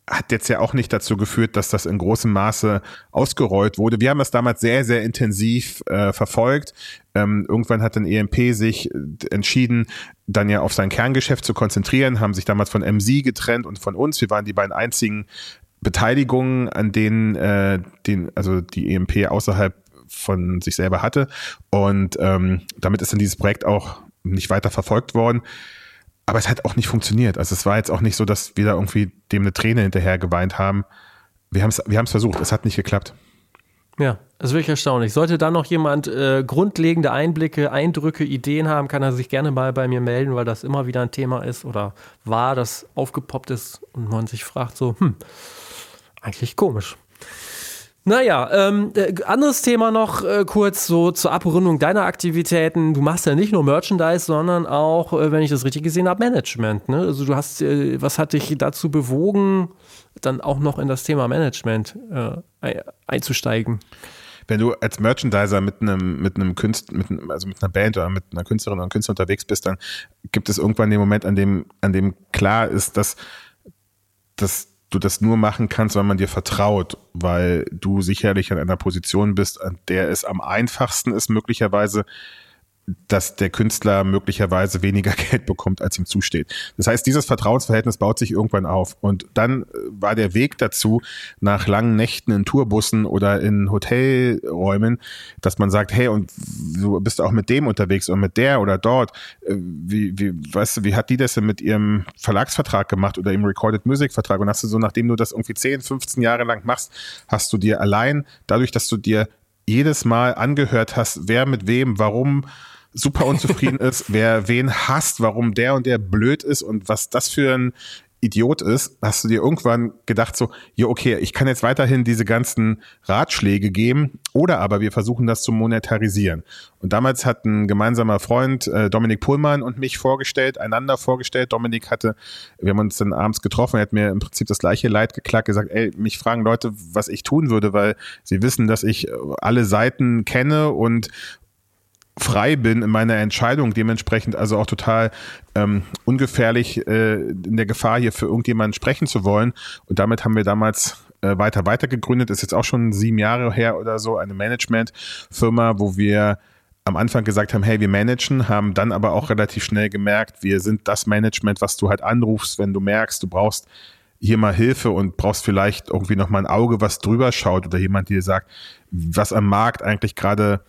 [SPEAKER 2] Hat jetzt ja auch nicht dazu geführt, dass das in großem Maße ausgerollt wurde. Wir haben das damals sehr, sehr intensiv äh, verfolgt. Ähm, irgendwann hat dann EMP sich äh, entschieden, dann ja auf sein Kerngeschäft zu konzentrieren, haben sich damals von MC getrennt und von uns. Wir waren die beiden einzigen Beteiligungen, an denen, äh, den, also die EMP außerhalb von sich selber hatte. Und ähm, damit ist dann dieses Projekt auch nicht weiter verfolgt worden aber es hat auch nicht funktioniert. Also es war jetzt auch nicht so, dass wir da irgendwie dem eine Träne hinterher geweint haben. Wir haben es wir versucht, es hat nicht geklappt.
[SPEAKER 1] Ja, das ist wirklich erstaunlich. Sollte da noch jemand äh, grundlegende Einblicke, Eindrücke, Ideen haben, kann er sich gerne mal bei mir melden, weil das immer wieder ein Thema ist oder war, das aufgepoppt ist und man sich fragt so, hm, eigentlich komisch. Naja, ähm, äh, anderes Thema noch äh, kurz so zur Abrundung deiner Aktivitäten. Du machst ja nicht nur Merchandise, sondern auch, äh, wenn ich das richtig gesehen habe, Management. Ne? Also du hast, äh, was hat dich dazu bewogen, dann auch noch in das Thema Management äh, einzusteigen?
[SPEAKER 2] Wenn du als Merchandiser mit einem, mit einem Künstler, mit einem, also mit einer Band oder mit einer Künstlerin oder Künstler unterwegs bist, dann gibt es irgendwann den Moment, an dem, an dem klar ist, dass, dass du das nur machen kannst, weil man dir vertraut, weil du sicherlich an einer Position bist, an der es am einfachsten ist, möglicherweise dass der Künstler möglicherweise weniger Geld bekommt, als ihm zusteht. Das heißt, dieses Vertrauensverhältnis baut sich irgendwann auf. Und dann äh, war der Weg dazu, nach langen Nächten in Tourbussen oder in Hotelräumen, dass man sagt, hey, und du bist auch mit dem unterwegs und mit der oder dort. Äh, wie, wie, weißt du, wie hat die das denn mit ihrem Verlagsvertrag gemacht oder im Recorded Music Vertrag? Und hast du so, nachdem du das irgendwie 10, 15 Jahre lang machst, hast du dir allein, dadurch, dass du dir jedes Mal angehört hast, wer mit wem, warum, super unzufrieden ist, wer wen hasst, warum der und der blöd ist und was das für ein Idiot ist, hast du dir irgendwann gedacht so, ja okay, ich kann jetzt weiterhin diese ganzen Ratschläge geben oder aber wir versuchen das zu monetarisieren. Und damals hat ein gemeinsamer Freund, äh, Dominik Pullmann und mich vorgestellt, einander vorgestellt. Dominik hatte, wir haben uns dann abends getroffen, er hat mir im Prinzip das gleiche Leid geklagt, gesagt, ey, mich fragen Leute, was ich tun würde, weil sie wissen, dass ich alle Seiten kenne und frei bin in meiner Entscheidung, dementsprechend also auch total ähm, ungefährlich äh, in der Gefahr, hier für irgendjemanden sprechen zu wollen. Und damit haben wir damals äh, weiter weiter gegründet, ist jetzt auch schon sieben Jahre her oder so, eine Managementfirma, wo wir am Anfang gesagt haben, hey, wir managen, haben dann aber auch relativ schnell gemerkt, wir sind das Management, was du halt anrufst, wenn du merkst, du brauchst hier mal Hilfe und brauchst vielleicht irgendwie noch mal ein Auge, was drüber schaut oder jemand, der dir sagt, was am Markt eigentlich gerade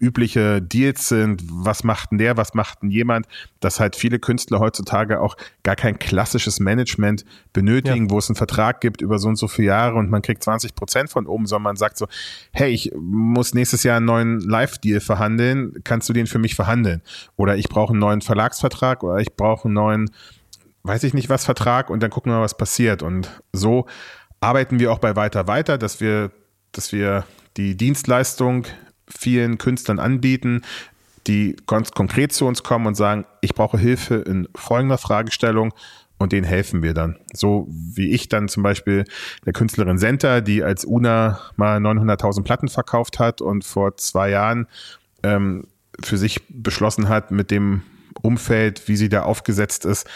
[SPEAKER 2] übliche Deals sind, was macht denn der, was macht denn jemand, dass halt viele Künstler heutzutage auch gar kein klassisches Management benötigen, ja. wo es einen Vertrag gibt über so und so viele Jahre und man kriegt 20 Prozent von oben, sondern man sagt so, hey, ich muss nächstes Jahr einen neuen Live-Deal verhandeln, kannst du den für mich verhandeln? Oder ich brauche einen neuen Verlagsvertrag oder ich brauche einen neuen, weiß ich nicht was, Vertrag und dann gucken wir, was passiert. Und so arbeiten wir auch bei Weiter Weiter, dass wir, dass wir die Dienstleistung vielen Künstlern anbieten, die ganz konkret zu uns kommen und sagen, ich brauche Hilfe in folgender Fragestellung und denen helfen wir dann. So wie ich dann zum Beispiel der Künstlerin Senta, die als Una mal 900.000 Platten verkauft hat und vor zwei Jahren ähm, für sich beschlossen hat, mit dem Umfeld, wie sie da aufgesetzt ist,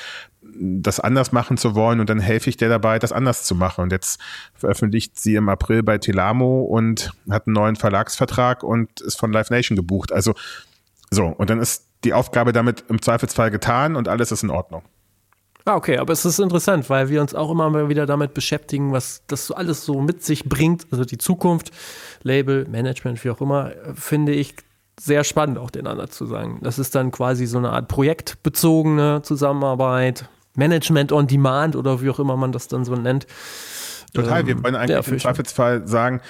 [SPEAKER 2] das anders machen zu wollen und dann helfe ich dir dabei, das anders zu machen. Und jetzt veröffentlicht sie im April bei Telamo und hat einen neuen Verlagsvertrag und ist von Live Nation gebucht. Also so, und dann ist die Aufgabe damit im Zweifelsfall getan und alles ist in Ordnung.
[SPEAKER 1] Ah, okay, aber es ist interessant, weil wir uns auch immer wieder damit beschäftigen, was das alles so mit sich bringt. Also die Zukunft, Label, Management, wie auch immer, finde ich sehr spannend, auch den anderen zu sagen. Das ist dann quasi so eine Art projektbezogene Zusammenarbeit, Management on Demand oder wie auch immer man das dann so nennt.
[SPEAKER 2] Total, wir ähm, wollen eigentlich ja, im Zweifelsfall sagen,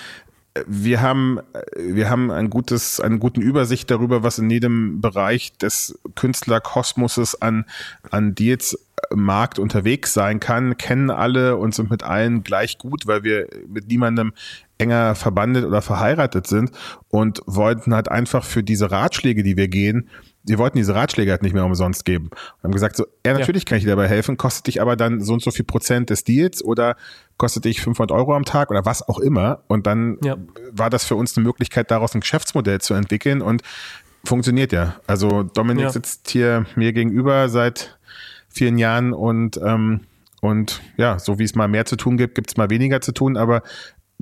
[SPEAKER 2] wir haben, wir haben ein gutes, eine gute Übersicht darüber, was in jedem Bereich des Künstlerkosmoses an, an Deals Markt unterwegs sein kann, kennen alle und sind mit allen gleich gut, weil wir mit niemandem enger verbandet oder verheiratet sind und wollten halt einfach für diese Ratschläge, die wir gehen, wir wollten diese Ratschläge halt nicht mehr umsonst geben. Und haben gesagt, so, ja, natürlich ja. kann ich dir dabei helfen, kostet dich aber dann so und so viel Prozent des Deals oder kostet dich 500 Euro am Tag oder was auch immer. Und dann ja. war das für uns eine Möglichkeit, daraus ein Geschäftsmodell zu entwickeln und funktioniert ja. Also Dominik ja. sitzt hier mir gegenüber seit vielen Jahren und ähm, und ja, so wie es mal mehr zu tun gibt, gibt es mal weniger zu tun, aber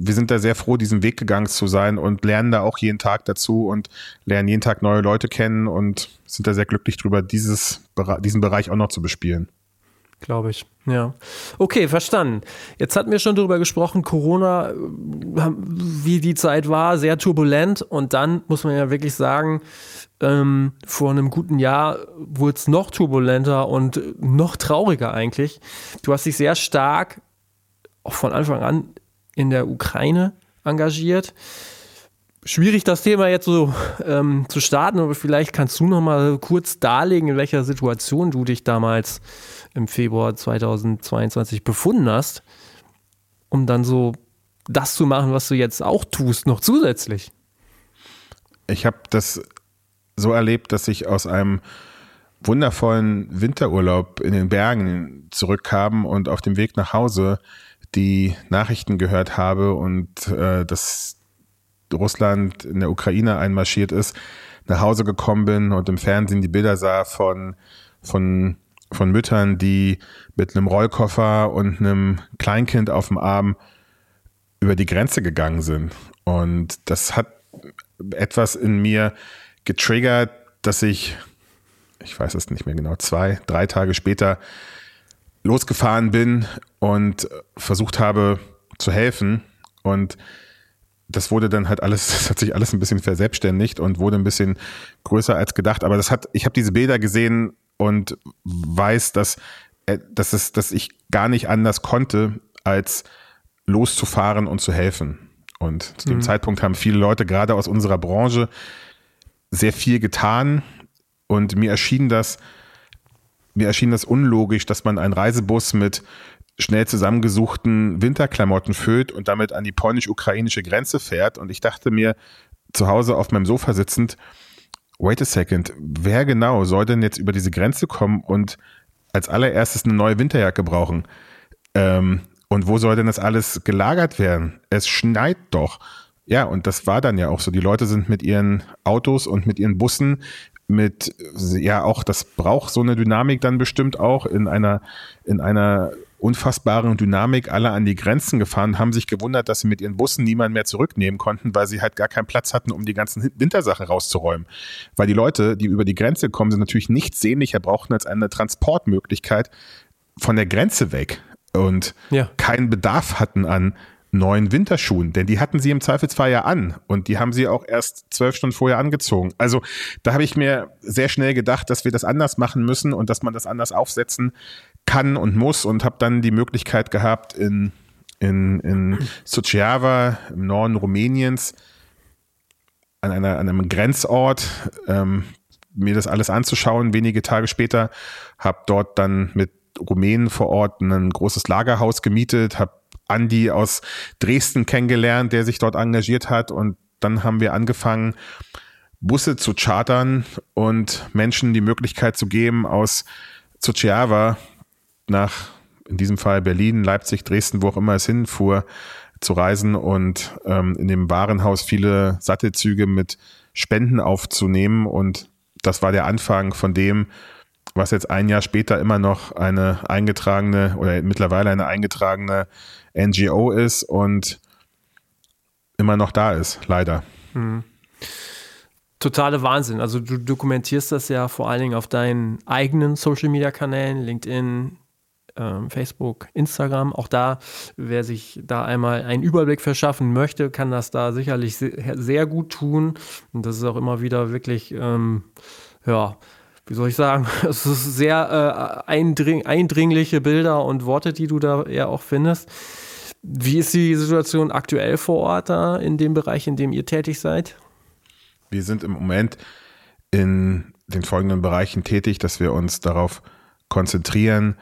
[SPEAKER 2] wir sind da sehr froh, diesen Weg gegangen zu sein und lernen da auch jeden Tag dazu und lernen jeden Tag neue Leute kennen und sind da sehr glücklich drüber, dieses, diesen Bereich auch noch zu bespielen.
[SPEAKER 1] Glaube ich, ja. Okay, verstanden. Jetzt hatten wir schon darüber gesprochen, Corona, wie die Zeit war, sehr turbulent. Und dann muss man ja wirklich sagen, ähm, vor einem guten Jahr wurde es noch turbulenter und noch trauriger eigentlich. Du hast dich sehr stark, auch von Anfang an, in der Ukraine engagiert. Schwierig, das Thema jetzt so ähm, zu starten, aber vielleicht kannst du noch mal kurz darlegen, in welcher Situation du dich damals im Februar 2022 befunden hast, um dann so das zu machen, was du jetzt auch tust, noch zusätzlich.
[SPEAKER 2] Ich habe das so erlebt, dass ich aus einem wundervollen Winterurlaub in den Bergen zurückkam und auf dem Weg nach Hause die Nachrichten gehört habe und äh, dass Russland in der Ukraine einmarschiert ist, nach Hause gekommen bin und im Fernsehen die Bilder sah von, von, von Müttern, die mit einem Rollkoffer und einem Kleinkind auf dem Arm über die Grenze gegangen sind. Und das hat etwas in mir getriggert, dass ich, ich weiß es nicht mehr genau, zwei, drei Tage später losgefahren bin und versucht habe zu helfen. Und das wurde dann halt alles, das hat sich alles ein bisschen verselbstständigt und wurde ein bisschen größer als gedacht. Aber das hat, ich habe diese Bilder gesehen und weiß, dass, äh, dass, es, dass ich gar nicht anders konnte, als loszufahren und zu helfen. Und zu dem mhm. Zeitpunkt haben viele Leute gerade aus unserer Branche sehr viel getan und mir erschien das, mir erschien das unlogisch, dass man einen Reisebus mit schnell zusammengesuchten Winterklamotten füllt und damit an die polnisch-ukrainische Grenze fährt. Und ich dachte mir, zu Hause auf meinem Sofa sitzend, wait a second, wer genau soll denn jetzt über diese Grenze kommen und als allererstes eine neue Winterjacke brauchen? Ähm, und wo soll denn das alles gelagert werden? Es schneit doch. Ja, und das war dann ja auch so. Die Leute sind mit ihren Autos und mit ihren Bussen mit, ja, auch das braucht so eine Dynamik dann bestimmt auch in einer, in einer unfassbaren Dynamik alle an die Grenzen gefahren, haben sich gewundert, dass sie mit ihren Bussen niemanden mehr zurücknehmen konnten, weil sie halt gar keinen Platz hatten, um die ganzen Wintersachen rauszuräumen. Weil die Leute, die über die Grenze kommen, sind natürlich nichts sehnlicher brauchten als eine Transportmöglichkeit von der Grenze weg und ja. keinen Bedarf hatten an neuen Winterschuhen, denn die hatten sie im Zweifelsfall ja an und die haben sie auch erst zwölf Stunden vorher angezogen. Also da habe ich mir sehr schnell gedacht, dass wir das anders machen müssen und dass man das anders aufsetzen kann und muss und habe dann die Möglichkeit gehabt in in, in Suceava im Norden Rumäniens an, einer, an einem Grenzort ähm, mir das alles anzuschauen. Wenige Tage später habe dort dann mit Rumänen vor Ort ein großes Lagerhaus gemietet, habe Andi aus Dresden kennengelernt, der sich dort engagiert hat. Und dann haben wir angefangen, Busse zu chartern und Menschen die Möglichkeit zu geben, aus Suceava nach, in diesem Fall Berlin, Leipzig, Dresden, wo auch immer es hinfuhr, zu reisen und ähm, in dem Warenhaus viele Sattelzüge mit Spenden aufzunehmen. Und das war der Anfang von dem, was jetzt ein Jahr später immer noch eine eingetragene oder mittlerweile eine eingetragene NGO ist und immer noch da ist, leider. Mhm.
[SPEAKER 1] Totale Wahnsinn. Also du dokumentierst das ja vor allen Dingen auf deinen eigenen Social-Media-Kanälen, LinkedIn, ähm, Facebook, Instagram. Auch da, wer sich da einmal einen Überblick verschaffen möchte, kann das da sicherlich sehr, gut tun. Und das ist auch immer wieder wirklich, ähm, ja, wie soll ich sagen, es ist sehr äh, eindring eindringliche Bilder und Worte, die du da ja auch findest. Wie ist die Situation aktuell vor Ort da in dem Bereich, in dem ihr tätig seid?
[SPEAKER 2] Wir sind im Moment in den folgenden Bereichen tätig, dass wir uns darauf konzentrieren,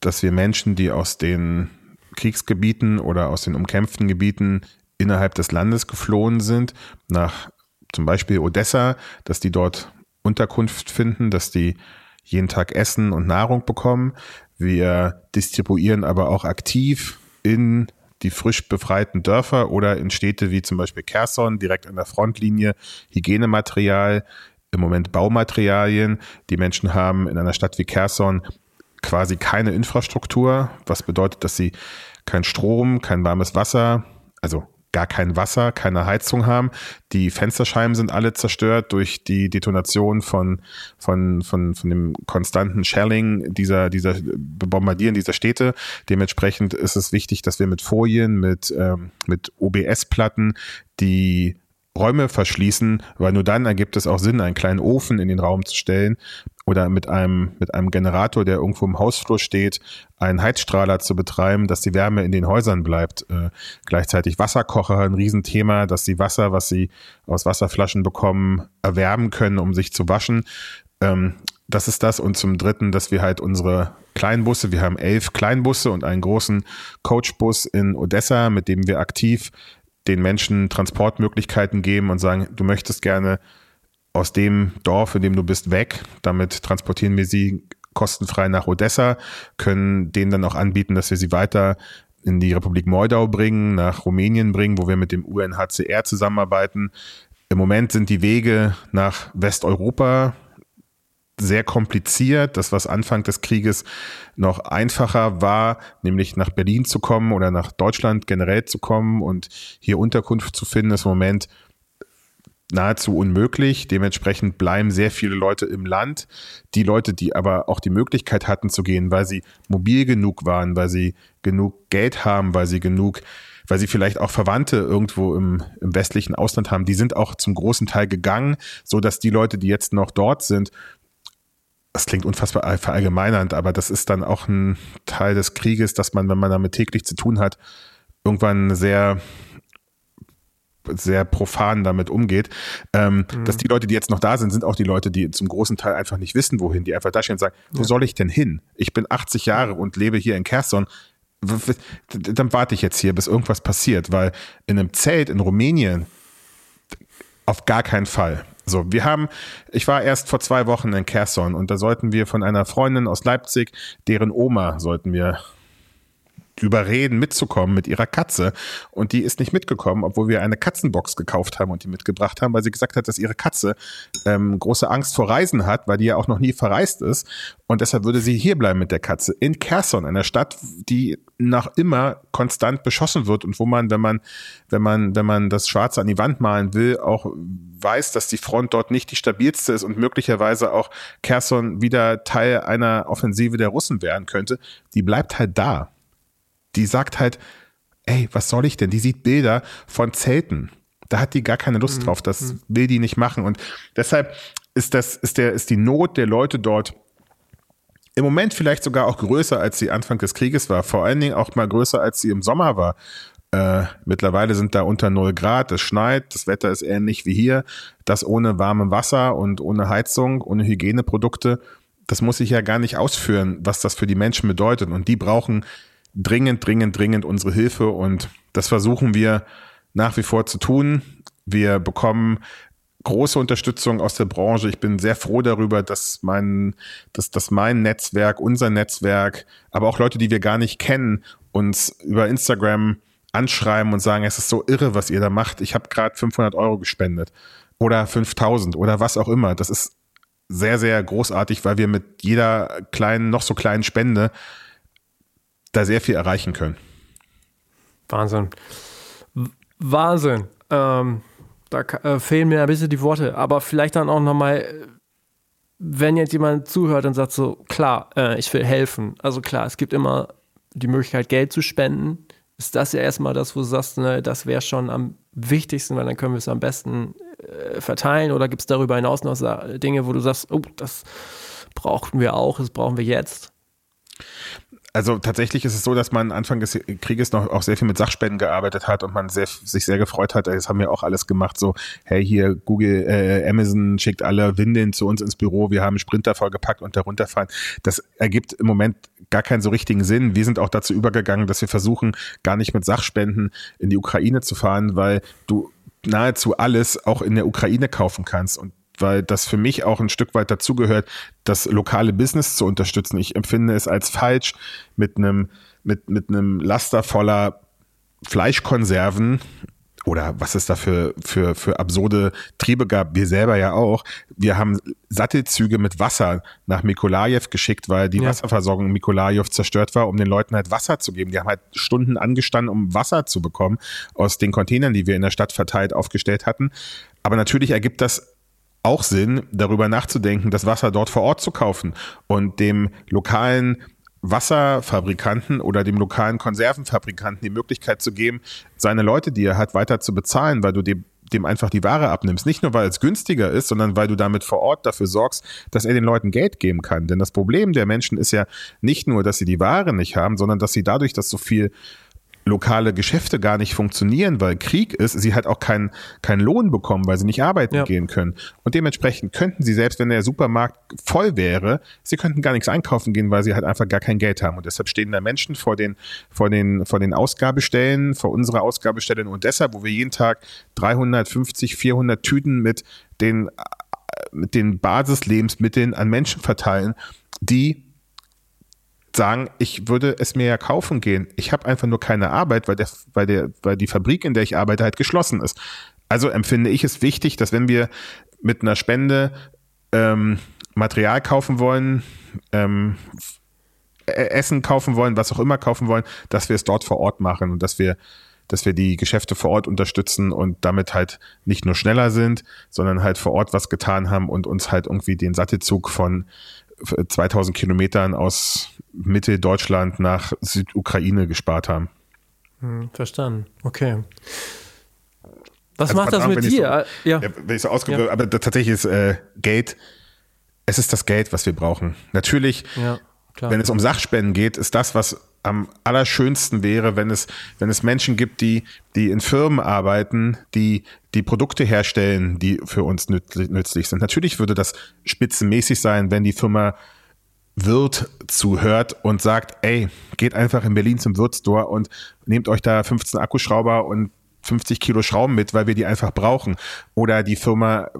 [SPEAKER 2] dass wir Menschen, die aus den Kriegsgebieten oder aus den umkämpften Gebieten innerhalb des Landes geflohen sind, nach zum Beispiel Odessa, dass die dort Unterkunft finden, dass die jeden Tag Essen und Nahrung bekommen. Wir distribuieren aber auch aktiv in die frisch befreiten Dörfer oder in Städte wie zum Beispiel Kherson, direkt an der Frontlinie, Hygienematerial, im Moment Baumaterialien. Die Menschen haben in einer Stadt wie Kherson quasi keine Infrastruktur, was bedeutet, dass sie kein Strom, kein warmes Wasser, also gar kein Wasser, keine Heizung haben. Die Fensterscheiben sind alle zerstört durch die Detonation von, von, von, von dem konstanten Shelling dieser, dieser Bombardieren dieser Städte. Dementsprechend ist es wichtig, dass wir mit Folien, mit, ähm, mit OBS-Platten die Räume verschließen, weil nur dann ergibt es auch Sinn, einen kleinen Ofen in den Raum zu stellen oder mit einem, mit einem Generator, der irgendwo im Hausflur steht, einen Heizstrahler zu betreiben, dass die Wärme in den Häusern bleibt. Äh, gleichzeitig Wasserkocher, ein Riesenthema, dass sie Wasser, was sie aus Wasserflaschen bekommen, erwärmen können, um sich zu waschen. Ähm, das ist das. Und zum Dritten, dass wir halt unsere Kleinbusse, wir haben elf Kleinbusse und einen großen Coachbus in Odessa, mit dem wir aktiv den Menschen Transportmöglichkeiten geben und sagen, du möchtest gerne aus dem Dorf, in dem du bist, weg. Damit transportieren wir sie kostenfrei nach Odessa, können denen dann auch anbieten, dass wir sie weiter in die Republik Moldau bringen, nach Rumänien bringen, wo wir mit dem UNHCR zusammenarbeiten. Im Moment sind die Wege nach Westeuropa sehr kompliziert. Das, was Anfang des Krieges noch einfacher war, nämlich nach Berlin zu kommen oder nach Deutschland generell zu kommen und hier Unterkunft zu finden, ist im Moment nahezu unmöglich. Dementsprechend bleiben sehr viele Leute im Land. Die Leute, die aber auch die Möglichkeit hatten zu gehen, weil sie mobil genug waren, weil sie genug Geld haben, weil sie genug weil sie vielleicht auch Verwandte irgendwo im, im westlichen Ausland haben, die sind auch zum großen Teil gegangen, so dass die Leute, die jetzt noch dort sind, das klingt unfassbar verallgemeinernd, aber das ist dann auch ein Teil des Krieges, dass man, wenn man damit täglich zu tun hat, irgendwann sehr sehr profan damit umgeht, ähm, mhm. dass die Leute, die jetzt noch da sind, sind auch die Leute, die zum großen Teil einfach nicht wissen, wohin, die einfach da stehen und sagen, wo ja. soll ich denn hin? Ich bin 80 Jahre und lebe hier in Kherson. Dann warte ich jetzt hier, bis irgendwas passiert, weil in einem Zelt in Rumänien auf gar keinen Fall. So, wir haben, ich war erst vor zwei Wochen in Kherson und da sollten wir von einer Freundin aus Leipzig, deren Oma sollten wir überreden, mitzukommen mit ihrer Katze. Und die ist nicht mitgekommen, obwohl wir eine Katzenbox gekauft haben und die mitgebracht haben, weil sie gesagt hat, dass ihre Katze ähm, große Angst vor Reisen hat, weil die ja auch noch nie verreist ist. Und deshalb würde sie hier bleiben mit der Katze in Kherson, einer Stadt, die nach immer konstant beschossen wird und wo man, wenn man, wenn man, wenn man das Schwarze an die Wand malen will, auch weiß, dass die Front dort nicht die stabilste ist und möglicherweise auch Kherson wieder Teil einer Offensive der Russen werden könnte, die bleibt halt da die sagt halt, ey, was soll ich denn? Die sieht Bilder von Zelten. Da hat die gar keine Lust mhm. drauf. Das mhm. will die nicht machen. Und deshalb ist das, ist der, ist die Not der Leute dort im Moment vielleicht sogar auch größer, als sie Anfang des Krieges war. Vor allen Dingen auch mal größer, als sie im Sommer war. Äh, mittlerweile sind da unter 0 Grad, es schneit, das Wetter ist ähnlich wie hier. Das ohne warmem Wasser und ohne Heizung, ohne Hygieneprodukte. Das muss ich ja gar nicht ausführen, was das für die Menschen bedeutet. Und die brauchen dringend, dringend, dringend unsere Hilfe. Und das versuchen wir nach wie vor zu tun. Wir bekommen große Unterstützung aus der Branche. Ich bin sehr froh darüber, dass mein, dass, dass mein Netzwerk, unser Netzwerk, aber auch Leute, die wir gar nicht kennen, uns über Instagram anschreiben und sagen, es ist so irre, was ihr da macht. Ich habe gerade 500 Euro gespendet oder 5000 oder was auch immer. Das ist sehr, sehr großartig, weil wir mit jeder kleinen, noch so kleinen Spende da sehr viel erreichen können.
[SPEAKER 1] Wahnsinn. Wahnsinn. Ähm, da äh, fehlen mir ein bisschen die Worte, aber vielleicht dann auch nochmal, wenn jetzt jemand zuhört und sagt so, klar, äh, ich will helfen. Also klar, es gibt immer die Möglichkeit, Geld zu spenden. Ist das ja erstmal das, wo du sagst, ne, das wäre schon am wichtigsten, weil dann können wir es am besten äh, verteilen? Oder gibt es darüber hinaus noch Dinge, wo du sagst, oh, das brauchen wir auch, das brauchen wir jetzt?
[SPEAKER 2] Also tatsächlich ist es so, dass man Anfang des Krieges noch auch sehr viel mit Sachspenden gearbeitet hat und man sehr, sich sehr gefreut hat. Das haben wir auch alles gemacht. So, hey, hier Google, äh, Amazon schickt alle Windeln zu uns ins Büro. Wir haben Sprinter vollgepackt und darunter fahren. Das ergibt im Moment gar keinen so richtigen Sinn. Wir sind auch dazu übergegangen, dass wir versuchen, gar nicht mit Sachspenden in die Ukraine zu fahren, weil du nahezu alles auch in der Ukraine kaufen kannst. Und weil das für mich auch ein Stück weit dazugehört, das lokale Business zu unterstützen. Ich empfinde es als falsch, mit einem, mit, mit einem Laster voller Fleischkonserven oder was es da für, für, für absurde Triebe gab, wir selber ja auch. Wir haben Sattelzüge mit Wasser nach Mikolajew geschickt, weil die ja. Wasserversorgung in Mikolajew zerstört war, um den Leuten halt Wasser zu geben. Die haben halt Stunden angestanden, um Wasser zu bekommen aus den Containern, die wir in der Stadt verteilt aufgestellt hatten. Aber natürlich ergibt das auch Sinn, darüber nachzudenken, das Wasser dort vor Ort zu kaufen und dem lokalen Wasserfabrikanten oder dem lokalen Konservenfabrikanten die Möglichkeit zu geben, seine Leute, die er hat, weiter zu bezahlen, weil du dem, dem einfach die Ware abnimmst. Nicht nur, weil es günstiger ist, sondern weil du damit vor Ort dafür sorgst, dass er den Leuten Geld geben kann. Denn das Problem der Menschen ist ja nicht nur, dass sie die Ware nicht haben, sondern dass sie dadurch, dass so viel lokale Geschäfte gar nicht funktionieren, weil Krieg ist, sie halt auch keinen keinen Lohn bekommen, weil sie nicht arbeiten ja. gehen können. Und dementsprechend könnten sie, selbst wenn der Supermarkt voll wäre, sie könnten gar nichts einkaufen gehen, weil sie halt einfach gar kein Geld haben. Und deshalb stehen da Menschen vor den, vor den, vor den Ausgabestellen, vor unserer Ausgabestelle und deshalb, wo wir jeden Tag 350, 400 Tüten mit den, mit den Basislebensmitteln an Menschen verteilen, die sagen, ich würde es mir ja kaufen gehen. Ich habe einfach nur keine Arbeit, weil, der, weil, der, weil die Fabrik, in der ich arbeite, halt geschlossen ist. Also empfinde ich es wichtig, dass wenn wir mit einer Spende ähm, Material kaufen wollen, ähm, e-, Essen kaufen wollen, was auch immer kaufen wollen, dass wir es dort vor Ort machen und dass wir dass wir die Geschäfte vor Ort unterstützen und damit halt nicht nur schneller sind, sondern halt vor Ort was getan haben und uns halt irgendwie den Sattelzug von 2000 Kilometern aus Mitteldeutschland nach Südukraine gespart haben.
[SPEAKER 1] Hm, verstanden. Okay. Was also macht das mit dir?
[SPEAKER 2] So, ja. Wenn ich so ausgebe, ja. aber tatsächlich ist äh, Geld, es ist das Geld, was wir brauchen. Natürlich, ja, wenn es um Sachspenden geht, ist das, was am allerschönsten wäre, wenn es, wenn es Menschen gibt, die, die in Firmen arbeiten, die die Produkte herstellen, die für uns nützlich sind. Natürlich würde das spitzenmäßig sein, wenn die Firma Wirt zuhört und sagt, ey, geht einfach in Berlin zum Wirtstore und nehmt euch da 15 Akkuschrauber und 50 Kilo Schrauben mit, weil wir die einfach brauchen. Oder die Firma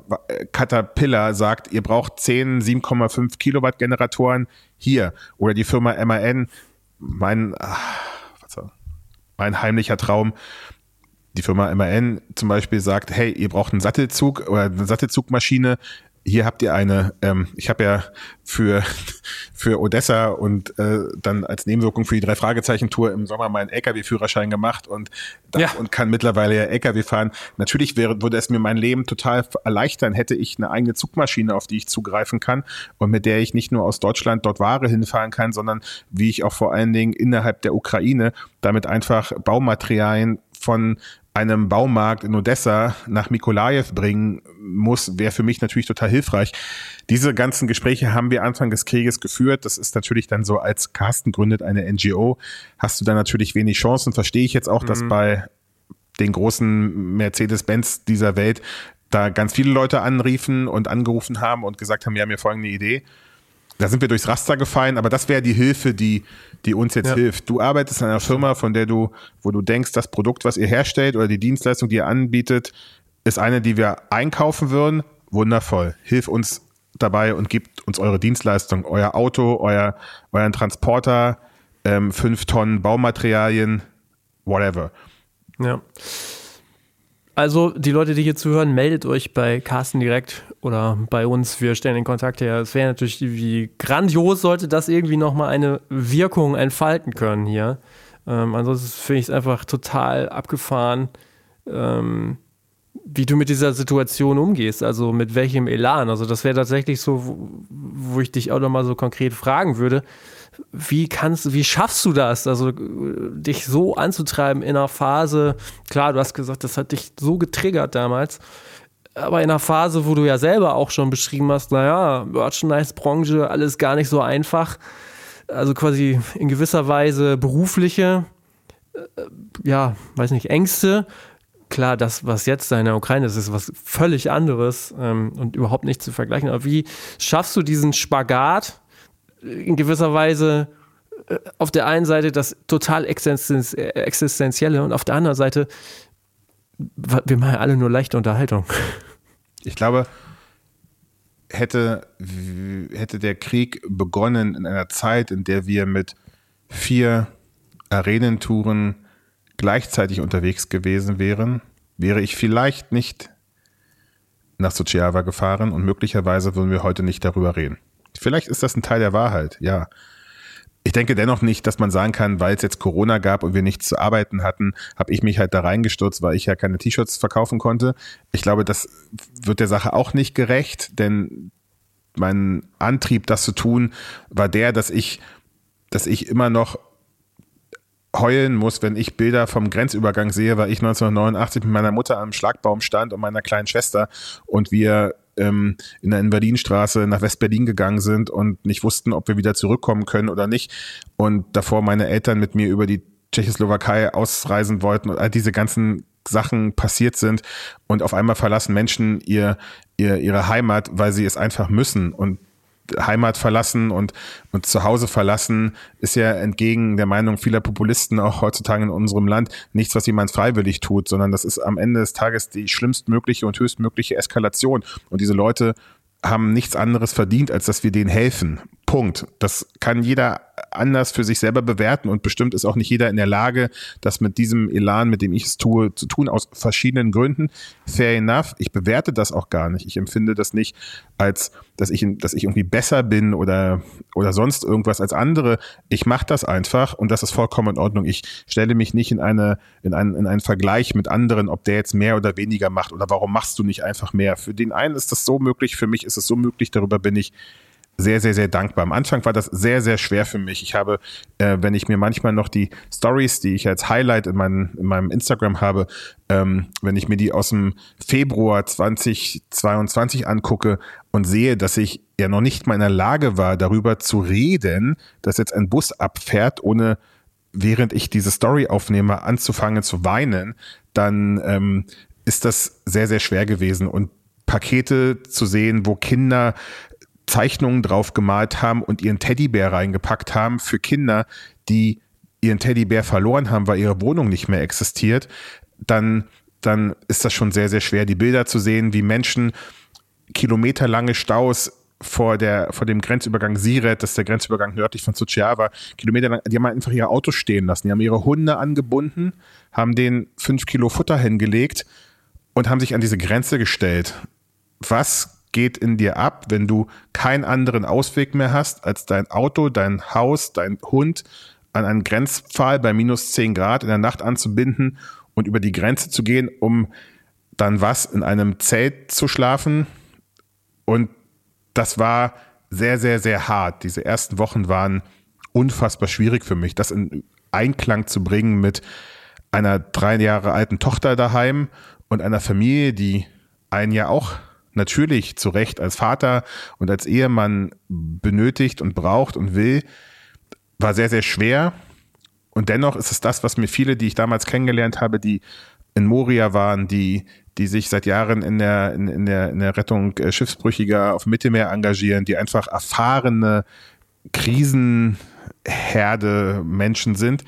[SPEAKER 2] Caterpillar sagt, ihr braucht 10 7,5 Kilowatt Generatoren hier. Oder die Firma MAN mein, was mein heimlicher Traum, die Firma MAN zum Beispiel sagt, hey, ihr braucht einen Sattelzug oder eine Sattelzugmaschine, hier habt ihr eine, ähm, ich habe ja für, für Odessa und äh, dann als Nebenwirkung für die drei Fragezeichen-Tour im Sommer meinen LKW-Führerschein gemacht und, ja. und kann mittlerweile ja LKW fahren. Natürlich wäre, würde es mir mein Leben total erleichtern, hätte ich eine eigene Zugmaschine, auf die ich zugreifen kann und mit der ich nicht nur aus Deutschland dort Ware hinfahren kann, sondern wie ich auch vor allen Dingen innerhalb der Ukraine damit einfach Baumaterialien von einem Baumarkt in Odessa nach Mikolajew bringen muss, wäre für mich natürlich total hilfreich. Diese ganzen Gespräche haben wir Anfang des Krieges geführt. Das ist natürlich dann so, als Carsten gründet eine NGO, hast du dann natürlich wenig Chancen. Verstehe ich jetzt auch, mhm. dass bei den großen Mercedes-Benz dieser Welt da ganz viele Leute anriefen und angerufen haben und gesagt haben, wir haben hier folgende Idee. Da sind wir durchs Raster gefallen, aber das wäre die Hilfe, die, die uns jetzt ja. hilft. Du arbeitest in einer Firma, von der du, wo du denkst, das Produkt, was ihr herstellt oder die Dienstleistung, die ihr anbietet, ist eine, die wir einkaufen würden. Wundervoll. Hilf uns dabei und gebt uns eure Dienstleistung, euer Auto, euer, euren Transporter, ähm, fünf Tonnen Baumaterialien, whatever.
[SPEAKER 1] Ja. Also die Leute, die hier zuhören, meldet euch bei Carsten direkt oder bei uns. Wir stellen den Kontakt her. Es wäre natürlich wie grandios, sollte das irgendwie nochmal eine Wirkung entfalten können hier. Ähm, ansonsten finde ich es einfach total abgefahren, ähm, wie du mit dieser Situation umgehst. Also mit welchem Elan. Also das wäre tatsächlich so, wo, wo ich dich auch nochmal so konkret fragen würde wie kannst wie schaffst du das? Also dich so anzutreiben in einer Phase, klar, du hast gesagt, das hat dich so getriggert damals, aber in einer Phase, wo du ja selber auch schon beschrieben hast, naja, Merchandise-Branche, alles gar nicht so einfach. Also quasi in gewisser Weise berufliche, äh, ja, weiß nicht, Ängste. Klar, das, was jetzt in der Ukraine ist, ist was völlig anderes ähm, und überhaupt nicht zu vergleichen. Aber wie schaffst du diesen Spagat in gewisser Weise äh, auf der einen Seite das total existenzielle und auf der anderen Seite, wir machen alle nur leichte Unterhaltung.
[SPEAKER 2] Ich glaube, hätte, hätte der Krieg begonnen in einer Zeit, in der wir mit vier Arenentouren gleichzeitig unterwegs gewesen wären, wäre ich vielleicht nicht nach Suceava gefahren und möglicherweise würden wir heute nicht darüber reden. Vielleicht ist das ein Teil der Wahrheit, ja. Ich denke dennoch nicht, dass man sagen kann, weil es jetzt Corona gab und wir nichts zu arbeiten hatten, habe ich mich halt da reingestürzt, weil ich ja keine T-Shirts verkaufen konnte. Ich glaube, das wird der Sache auch nicht gerecht, denn mein Antrieb, das zu tun, war der, dass ich, dass ich immer noch heulen muss, wenn ich Bilder vom Grenzübergang sehe, weil ich 1989 mit meiner Mutter am Schlagbaum stand und meiner kleinen Schwester und wir ähm, in der Invalidinstraße nach West-Berlin gegangen sind und nicht wussten, ob wir wieder zurückkommen können oder nicht. Und davor meine Eltern mit mir über die Tschechoslowakei ausreisen wollten und all diese ganzen Sachen passiert sind und auf einmal verlassen Menschen ihr, ihr ihre Heimat, weil sie es einfach müssen und Heimat verlassen und, und zu Hause verlassen, ist ja entgegen der Meinung vieler Populisten auch heutzutage in unserem Land nichts, was jemand freiwillig tut, sondern das ist am Ende des Tages die schlimmstmögliche und höchstmögliche Eskalation. Und diese Leute haben nichts anderes verdient, als dass wir denen helfen. Punkt. Das kann jeder anders für sich selber bewerten und bestimmt ist auch nicht jeder in der Lage, das mit diesem Elan, mit dem ich es tue, zu tun, aus verschiedenen Gründen. Fair enough. Ich bewerte das auch gar nicht. Ich empfinde das nicht als, dass ich, dass ich irgendwie besser bin oder, oder sonst irgendwas als andere. Ich mache das einfach und das ist vollkommen in Ordnung. Ich stelle mich nicht in eine, in einen, in einen Vergleich mit anderen, ob der jetzt mehr oder weniger macht oder warum machst du nicht einfach mehr. Für den einen ist das so möglich, für mich ist es so möglich, darüber bin ich sehr, sehr, sehr dankbar. Am Anfang war das sehr, sehr schwer für mich. Ich habe, äh, wenn ich mir manchmal noch die Stories, die ich als Highlight in, mein, in meinem Instagram habe, ähm, wenn ich mir die aus dem Februar 2022 angucke und sehe, dass ich ja noch nicht mal in der Lage war, darüber zu reden, dass jetzt ein Bus abfährt, ohne während ich diese Story aufnehme, anzufangen zu weinen, dann ähm, ist das sehr, sehr schwer gewesen. Und Pakete zu sehen, wo Kinder Zeichnungen drauf gemalt haben und ihren Teddybär reingepackt haben für Kinder, die ihren Teddybär verloren haben, weil ihre Wohnung nicht mehr existiert, dann, dann ist das schon sehr, sehr schwer, die Bilder zu sehen, wie Menschen kilometerlange Staus vor, der, vor dem Grenzübergang Siret, das ist der Grenzübergang nördlich von Suceava, kilometerlang, die haben einfach ihre Autos stehen lassen. Die haben ihre Hunde angebunden, haben den fünf Kilo Futter hingelegt und haben sich an diese Grenze gestellt. Was geht in dir ab, wenn du keinen anderen Ausweg mehr hast, als dein Auto, dein Haus, dein Hund an einen Grenzpfahl bei minus 10 Grad in der Nacht anzubinden und über die Grenze zu gehen, um dann was in einem Zelt zu schlafen. Und das war sehr, sehr, sehr hart. Diese ersten Wochen waren unfassbar schwierig für mich, das in Einklang zu bringen mit einer drei Jahre alten Tochter daheim und einer Familie, die einen ja auch natürlich zu Recht als Vater und als Ehemann benötigt und braucht und will, war sehr, sehr schwer. Und dennoch ist es das, was mir viele, die ich damals kennengelernt habe, die in Moria waren, die, die sich seit Jahren in der, in, in der, in der Rettung äh, Schiffsbrüchiger auf Mittelmeer engagieren, die einfach erfahrene Krisenherde Menschen sind,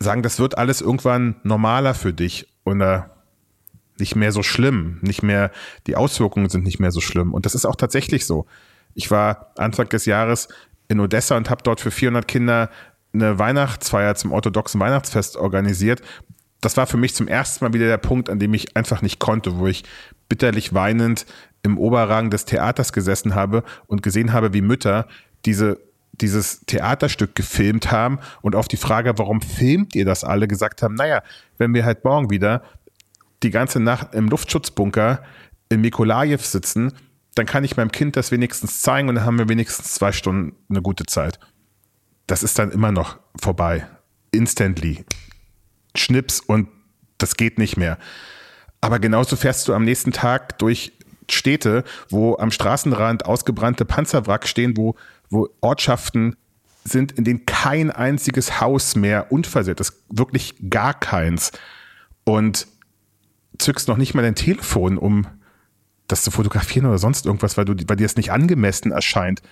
[SPEAKER 2] sagen, das wird alles irgendwann normaler für dich oder nicht mehr so schlimm, nicht mehr, die Auswirkungen sind nicht mehr so schlimm. Und das ist auch tatsächlich so. Ich war Anfang des Jahres in Odessa und habe dort für 400 Kinder eine Weihnachtsfeier zum orthodoxen Weihnachtsfest organisiert. Das war für mich zum ersten Mal wieder der Punkt, an dem ich einfach nicht konnte, wo ich bitterlich weinend im Oberrang des Theaters gesessen habe und gesehen habe, wie Mütter diese dieses Theaterstück gefilmt haben und auf die Frage, warum filmt ihr das alle, gesagt haben, naja, wenn wir halt morgen wieder die ganze Nacht im Luftschutzbunker in Mikolajew sitzen, dann kann ich meinem Kind das wenigstens zeigen und dann haben wir wenigstens zwei Stunden eine gute Zeit das ist dann immer noch vorbei. Instantly. Schnips und das geht nicht mehr. Aber genauso fährst du am nächsten Tag durch Städte, wo am Straßenrand ausgebrannte Panzerwrack stehen, wo, wo Ortschaften sind, in denen kein einziges Haus mehr unversehrt ist. Wirklich gar keins. Und zückst noch nicht mal dein Telefon, um das zu fotografieren oder sonst irgendwas, weil, du, weil dir es nicht angemessen erscheint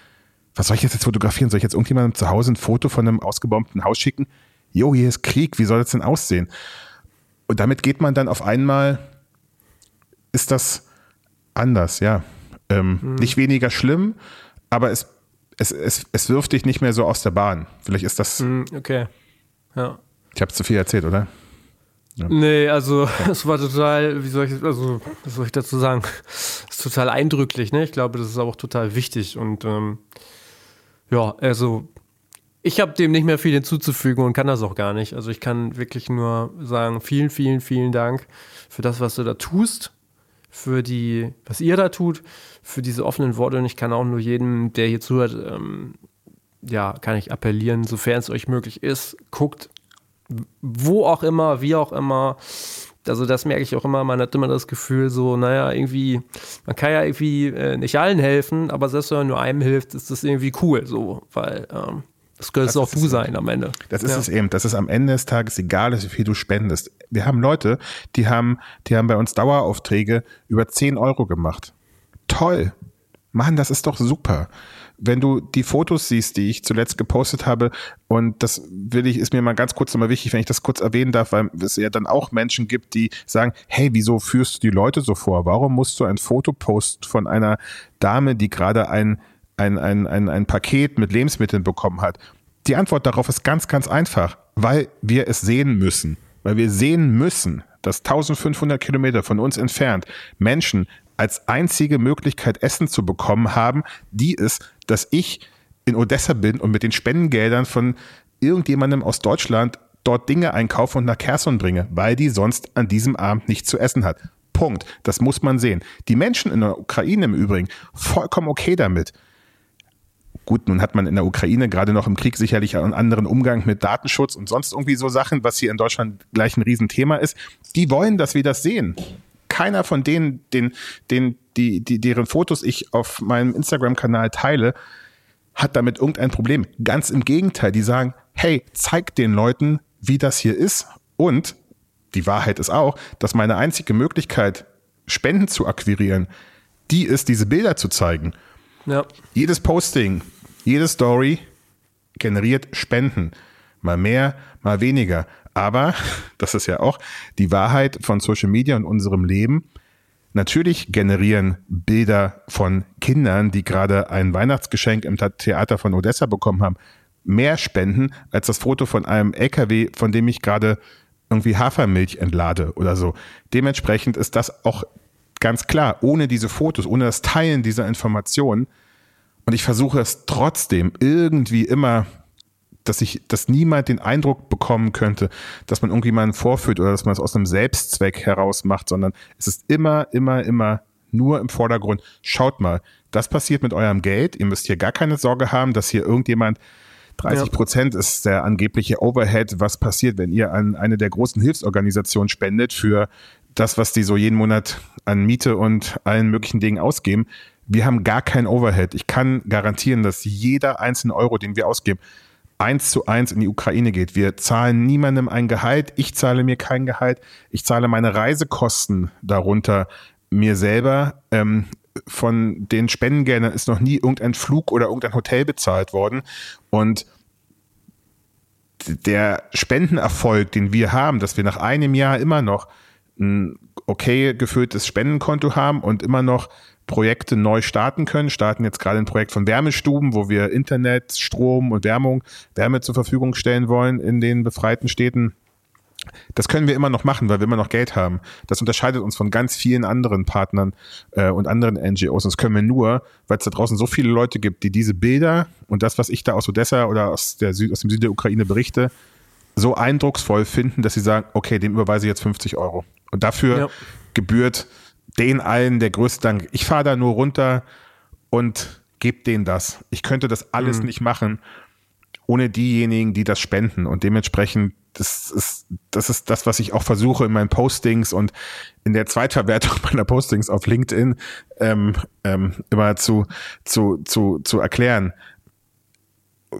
[SPEAKER 2] was soll ich jetzt, fotografieren? Soll ich jetzt irgendjemandem zu Hause ein Foto von einem ausgebombten Haus schicken? Jo, hier ist Krieg, wie soll das denn aussehen? Und damit geht man dann auf einmal, ist das anders, ja. Ähm, hm. Nicht weniger schlimm, aber es, es, es, es wirft dich nicht mehr so aus der Bahn. Vielleicht ist das.
[SPEAKER 1] Hm, okay. Ja.
[SPEAKER 2] Ich habe zu viel erzählt, oder?
[SPEAKER 1] Ja. Nee, also es war total, wie soll ich, also was soll ich dazu sagen? Es ist total eindrücklich, ne? Ich glaube, das ist auch total wichtig und ähm, ja, also ich habe dem nicht mehr viel hinzuzufügen und kann das auch gar nicht. Also ich kann wirklich nur sagen, vielen, vielen, vielen Dank für das, was du da tust, für die, was ihr da tut, für diese offenen Worte. Und ich kann auch nur jedem, der hier zuhört, ähm, ja, kann ich appellieren, sofern es euch möglich ist, guckt, wo auch immer, wie auch immer, also das merke ich auch immer, man hat immer das Gefühl, so, naja, irgendwie, man kann ja irgendwie äh, nicht allen helfen, aber selbst wenn man nur einem hilft, ist das irgendwie cool, so, weil ähm, das könntest auch du sein am Ende.
[SPEAKER 2] Das ist ja. es eben, dass es am Ende des Tages egal ist, wie viel du spendest. Wir haben Leute, die haben, die haben bei uns Daueraufträge über 10 Euro gemacht. Toll. Mann, das ist doch super wenn du die Fotos siehst, die ich zuletzt gepostet habe, und das will ich, ist mir mal ganz kurz nochmal wichtig, wenn ich das kurz erwähnen darf, weil es ja dann auch Menschen gibt, die sagen, hey, wieso führst du die Leute so vor? Warum musst du ein Foto posten von einer Dame, die gerade ein, ein, ein, ein, ein Paket mit Lebensmitteln bekommen hat? Die Antwort darauf ist ganz, ganz einfach, weil wir es sehen müssen. Weil wir sehen müssen, dass 1500 Kilometer von uns entfernt Menschen als einzige Möglichkeit Essen zu bekommen haben, die ist, dass ich in Odessa bin und mit den Spendengeldern von irgendjemandem aus Deutschland dort Dinge einkaufe und nach Kherson bringe, weil die sonst an diesem Abend nichts zu essen hat. Punkt. Das muss man sehen. Die Menschen in der Ukraine im Übrigen vollkommen okay damit. Gut, nun hat man in der Ukraine gerade noch im Krieg sicherlich einen anderen Umgang mit Datenschutz und sonst irgendwie so Sachen, was hier in Deutschland gleich ein Riesenthema ist. Die wollen, dass wir das sehen keiner von denen, den, den, die, die, deren Fotos ich auf meinem Instagram-Kanal teile, hat damit irgendein Problem. Ganz im Gegenteil, die sagen, hey, zeig den Leuten, wie das hier ist. Und die Wahrheit ist auch, dass meine einzige Möglichkeit, Spenden zu akquirieren, die ist, diese Bilder zu zeigen. Ja. Jedes Posting, jede Story generiert Spenden. Mal mehr, mal weniger. Aber, das ist ja auch die Wahrheit von Social Media und unserem Leben. Natürlich generieren Bilder von Kindern, die gerade ein Weihnachtsgeschenk im Theater von Odessa bekommen haben, mehr Spenden als das Foto von einem LKW, von dem ich gerade irgendwie Hafermilch entlade oder so. Dementsprechend ist das auch ganz klar, ohne diese Fotos, ohne das Teilen dieser Informationen. Und ich versuche es trotzdem irgendwie immer, dass ich, dass niemand den Eindruck bekommen könnte, dass man irgendjemanden vorführt oder dass man es aus einem Selbstzweck heraus macht, sondern es ist immer, immer, immer nur im Vordergrund. Schaut mal, das passiert mit eurem Geld. Ihr müsst hier gar keine Sorge haben, dass hier irgendjemand 30 Prozent ja. ist der angebliche Overhead, was passiert, wenn ihr an eine der großen Hilfsorganisationen spendet für das, was die so jeden Monat an Miete und allen möglichen Dingen ausgeben. Wir haben gar kein Overhead. Ich kann garantieren, dass jeder einzelne Euro, den wir ausgeben, eins zu eins in die Ukraine geht. Wir zahlen niemandem ein Gehalt. Ich zahle mir kein Gehalt. Ich zahle meine Reisekosten darunter mir selber. Ähm, von den Spendengeldern ist noch nie irgendein Flug oder irgendein Hotel bezahlt worden. Und der Spendenerfolg, den wir haben, dass wir nach einem Jahr immer noch ein okay gefülltes Spendenkonto haben und immer noch Projekte neu starten können. Starten jetzt gerade ein Projekt von Wärmestuben, wo wir Internet, Strom und Wärmung, Wärme zur Verfügung stellen wollen in den befreiten Städten. Das können wir immer noch machen, weil wir immer noch Geld haben. Das unterscheidet uns von ganz vielen anderen Partnern äh, und anderen NGOs. Und das können wir nur, weil es da draußen so viele Leute gibt, die diese Bilder und das, was ich da aus Odessa oder aus, der Süd, aus dem Süden der Ukraine berichte, so eindrucksvoll finden, dass sie sagen, okay, dem überweise ich jetzt 50 Euro. Und dafür ja. gebührt den allen der größte Dank. Ich fahre da nur runter und gebe denen das. Ich könnte das alles mhm. nicht machen ohne diejenigen, die das spenden. Und dementsprechend das ist, das ist das, was ich auch versuche in meinen Postings und in der Zweitverwertung meiner Postings auf LinkedIn ähm, ähm, immer zu, zu, zu, zu erklären.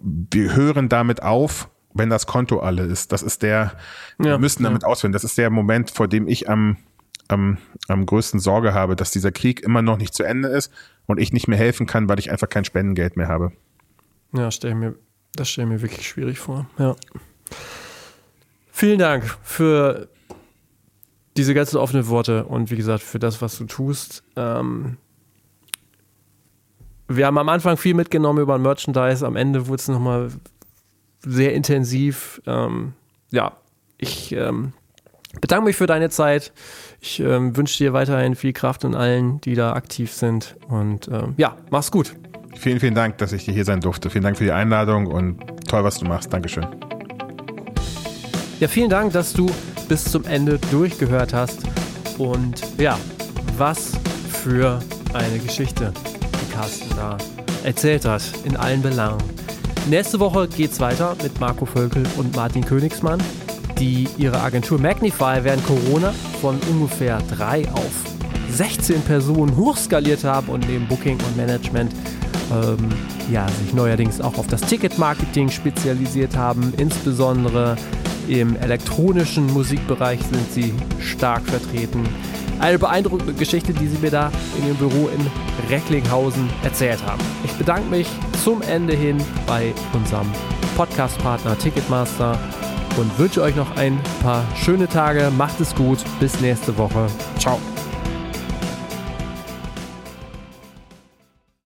[SPEAKER 2] Wir hören damit auf, wenn das Konto alle ist. Das ist der, ja, wir müssen damit ja. auswählen. Das ist der Moment, vor dem ich am, am, am größten Sorge habe, dass dieser Krieg immer noch nicht zu Ende ist und ich nicht mehr helfen kann, weil ich einfach kein Spendengeld mehr habe.
[SPEAKER 1] Ja, stell mir, das stelle ich mir wirklich schwierig vor. Ja. Vielen Dank für diese ganzen offenen Worte und wie gesagt für das, was du tust. Ähm, wir haben am Anfang viel mitgenommen über Merchandise, am Ende wurde es nochmal sehr intensiv. Ähm, ja, ich ähm, bedanke mich für deine Zeit. Ich ähm, wünsche dir weiterhin viel Kraft und allen, die da aktiv sind. Und ähm, ja, mach's gut.
[SPEAKER 2] Vielen, vielen Dank, dass ich hier sein durfte. Vielen Dank für die Einladung und toll, was du machst. Dankeschön.
[SPEAKER 1] Ja, vielen Dank, dass du bis zum Ende durchgehört hast. Und ja, was für eine Geschichte, die Carsten da erzählt hat, in allen Belangen. Nächste Woche geht es weiter mit Marco Völkel und Martin Königsmann, die ihre Agentur Magnify während Corona von ungefähr drei auf 16 Personen hochskaliert haben und neben Booking und Management ähm, ja, sich neuerdings auch auf das Ticketmarketing spezialisiert haben, insbesondere im elektronischen Musikbereich sind sie stark vertreten. Eine beeindruckende Geschichte, die sie mir da in ihrem Büro in Recklinghausen erzählt haben. Ich bedanke mich zum Ende hin bei unserem Podcast-Partner Ticketmaster und wünsche euch noch ein paar schöne Tage. Macht es gut. Bis nächste Woche. Ciao.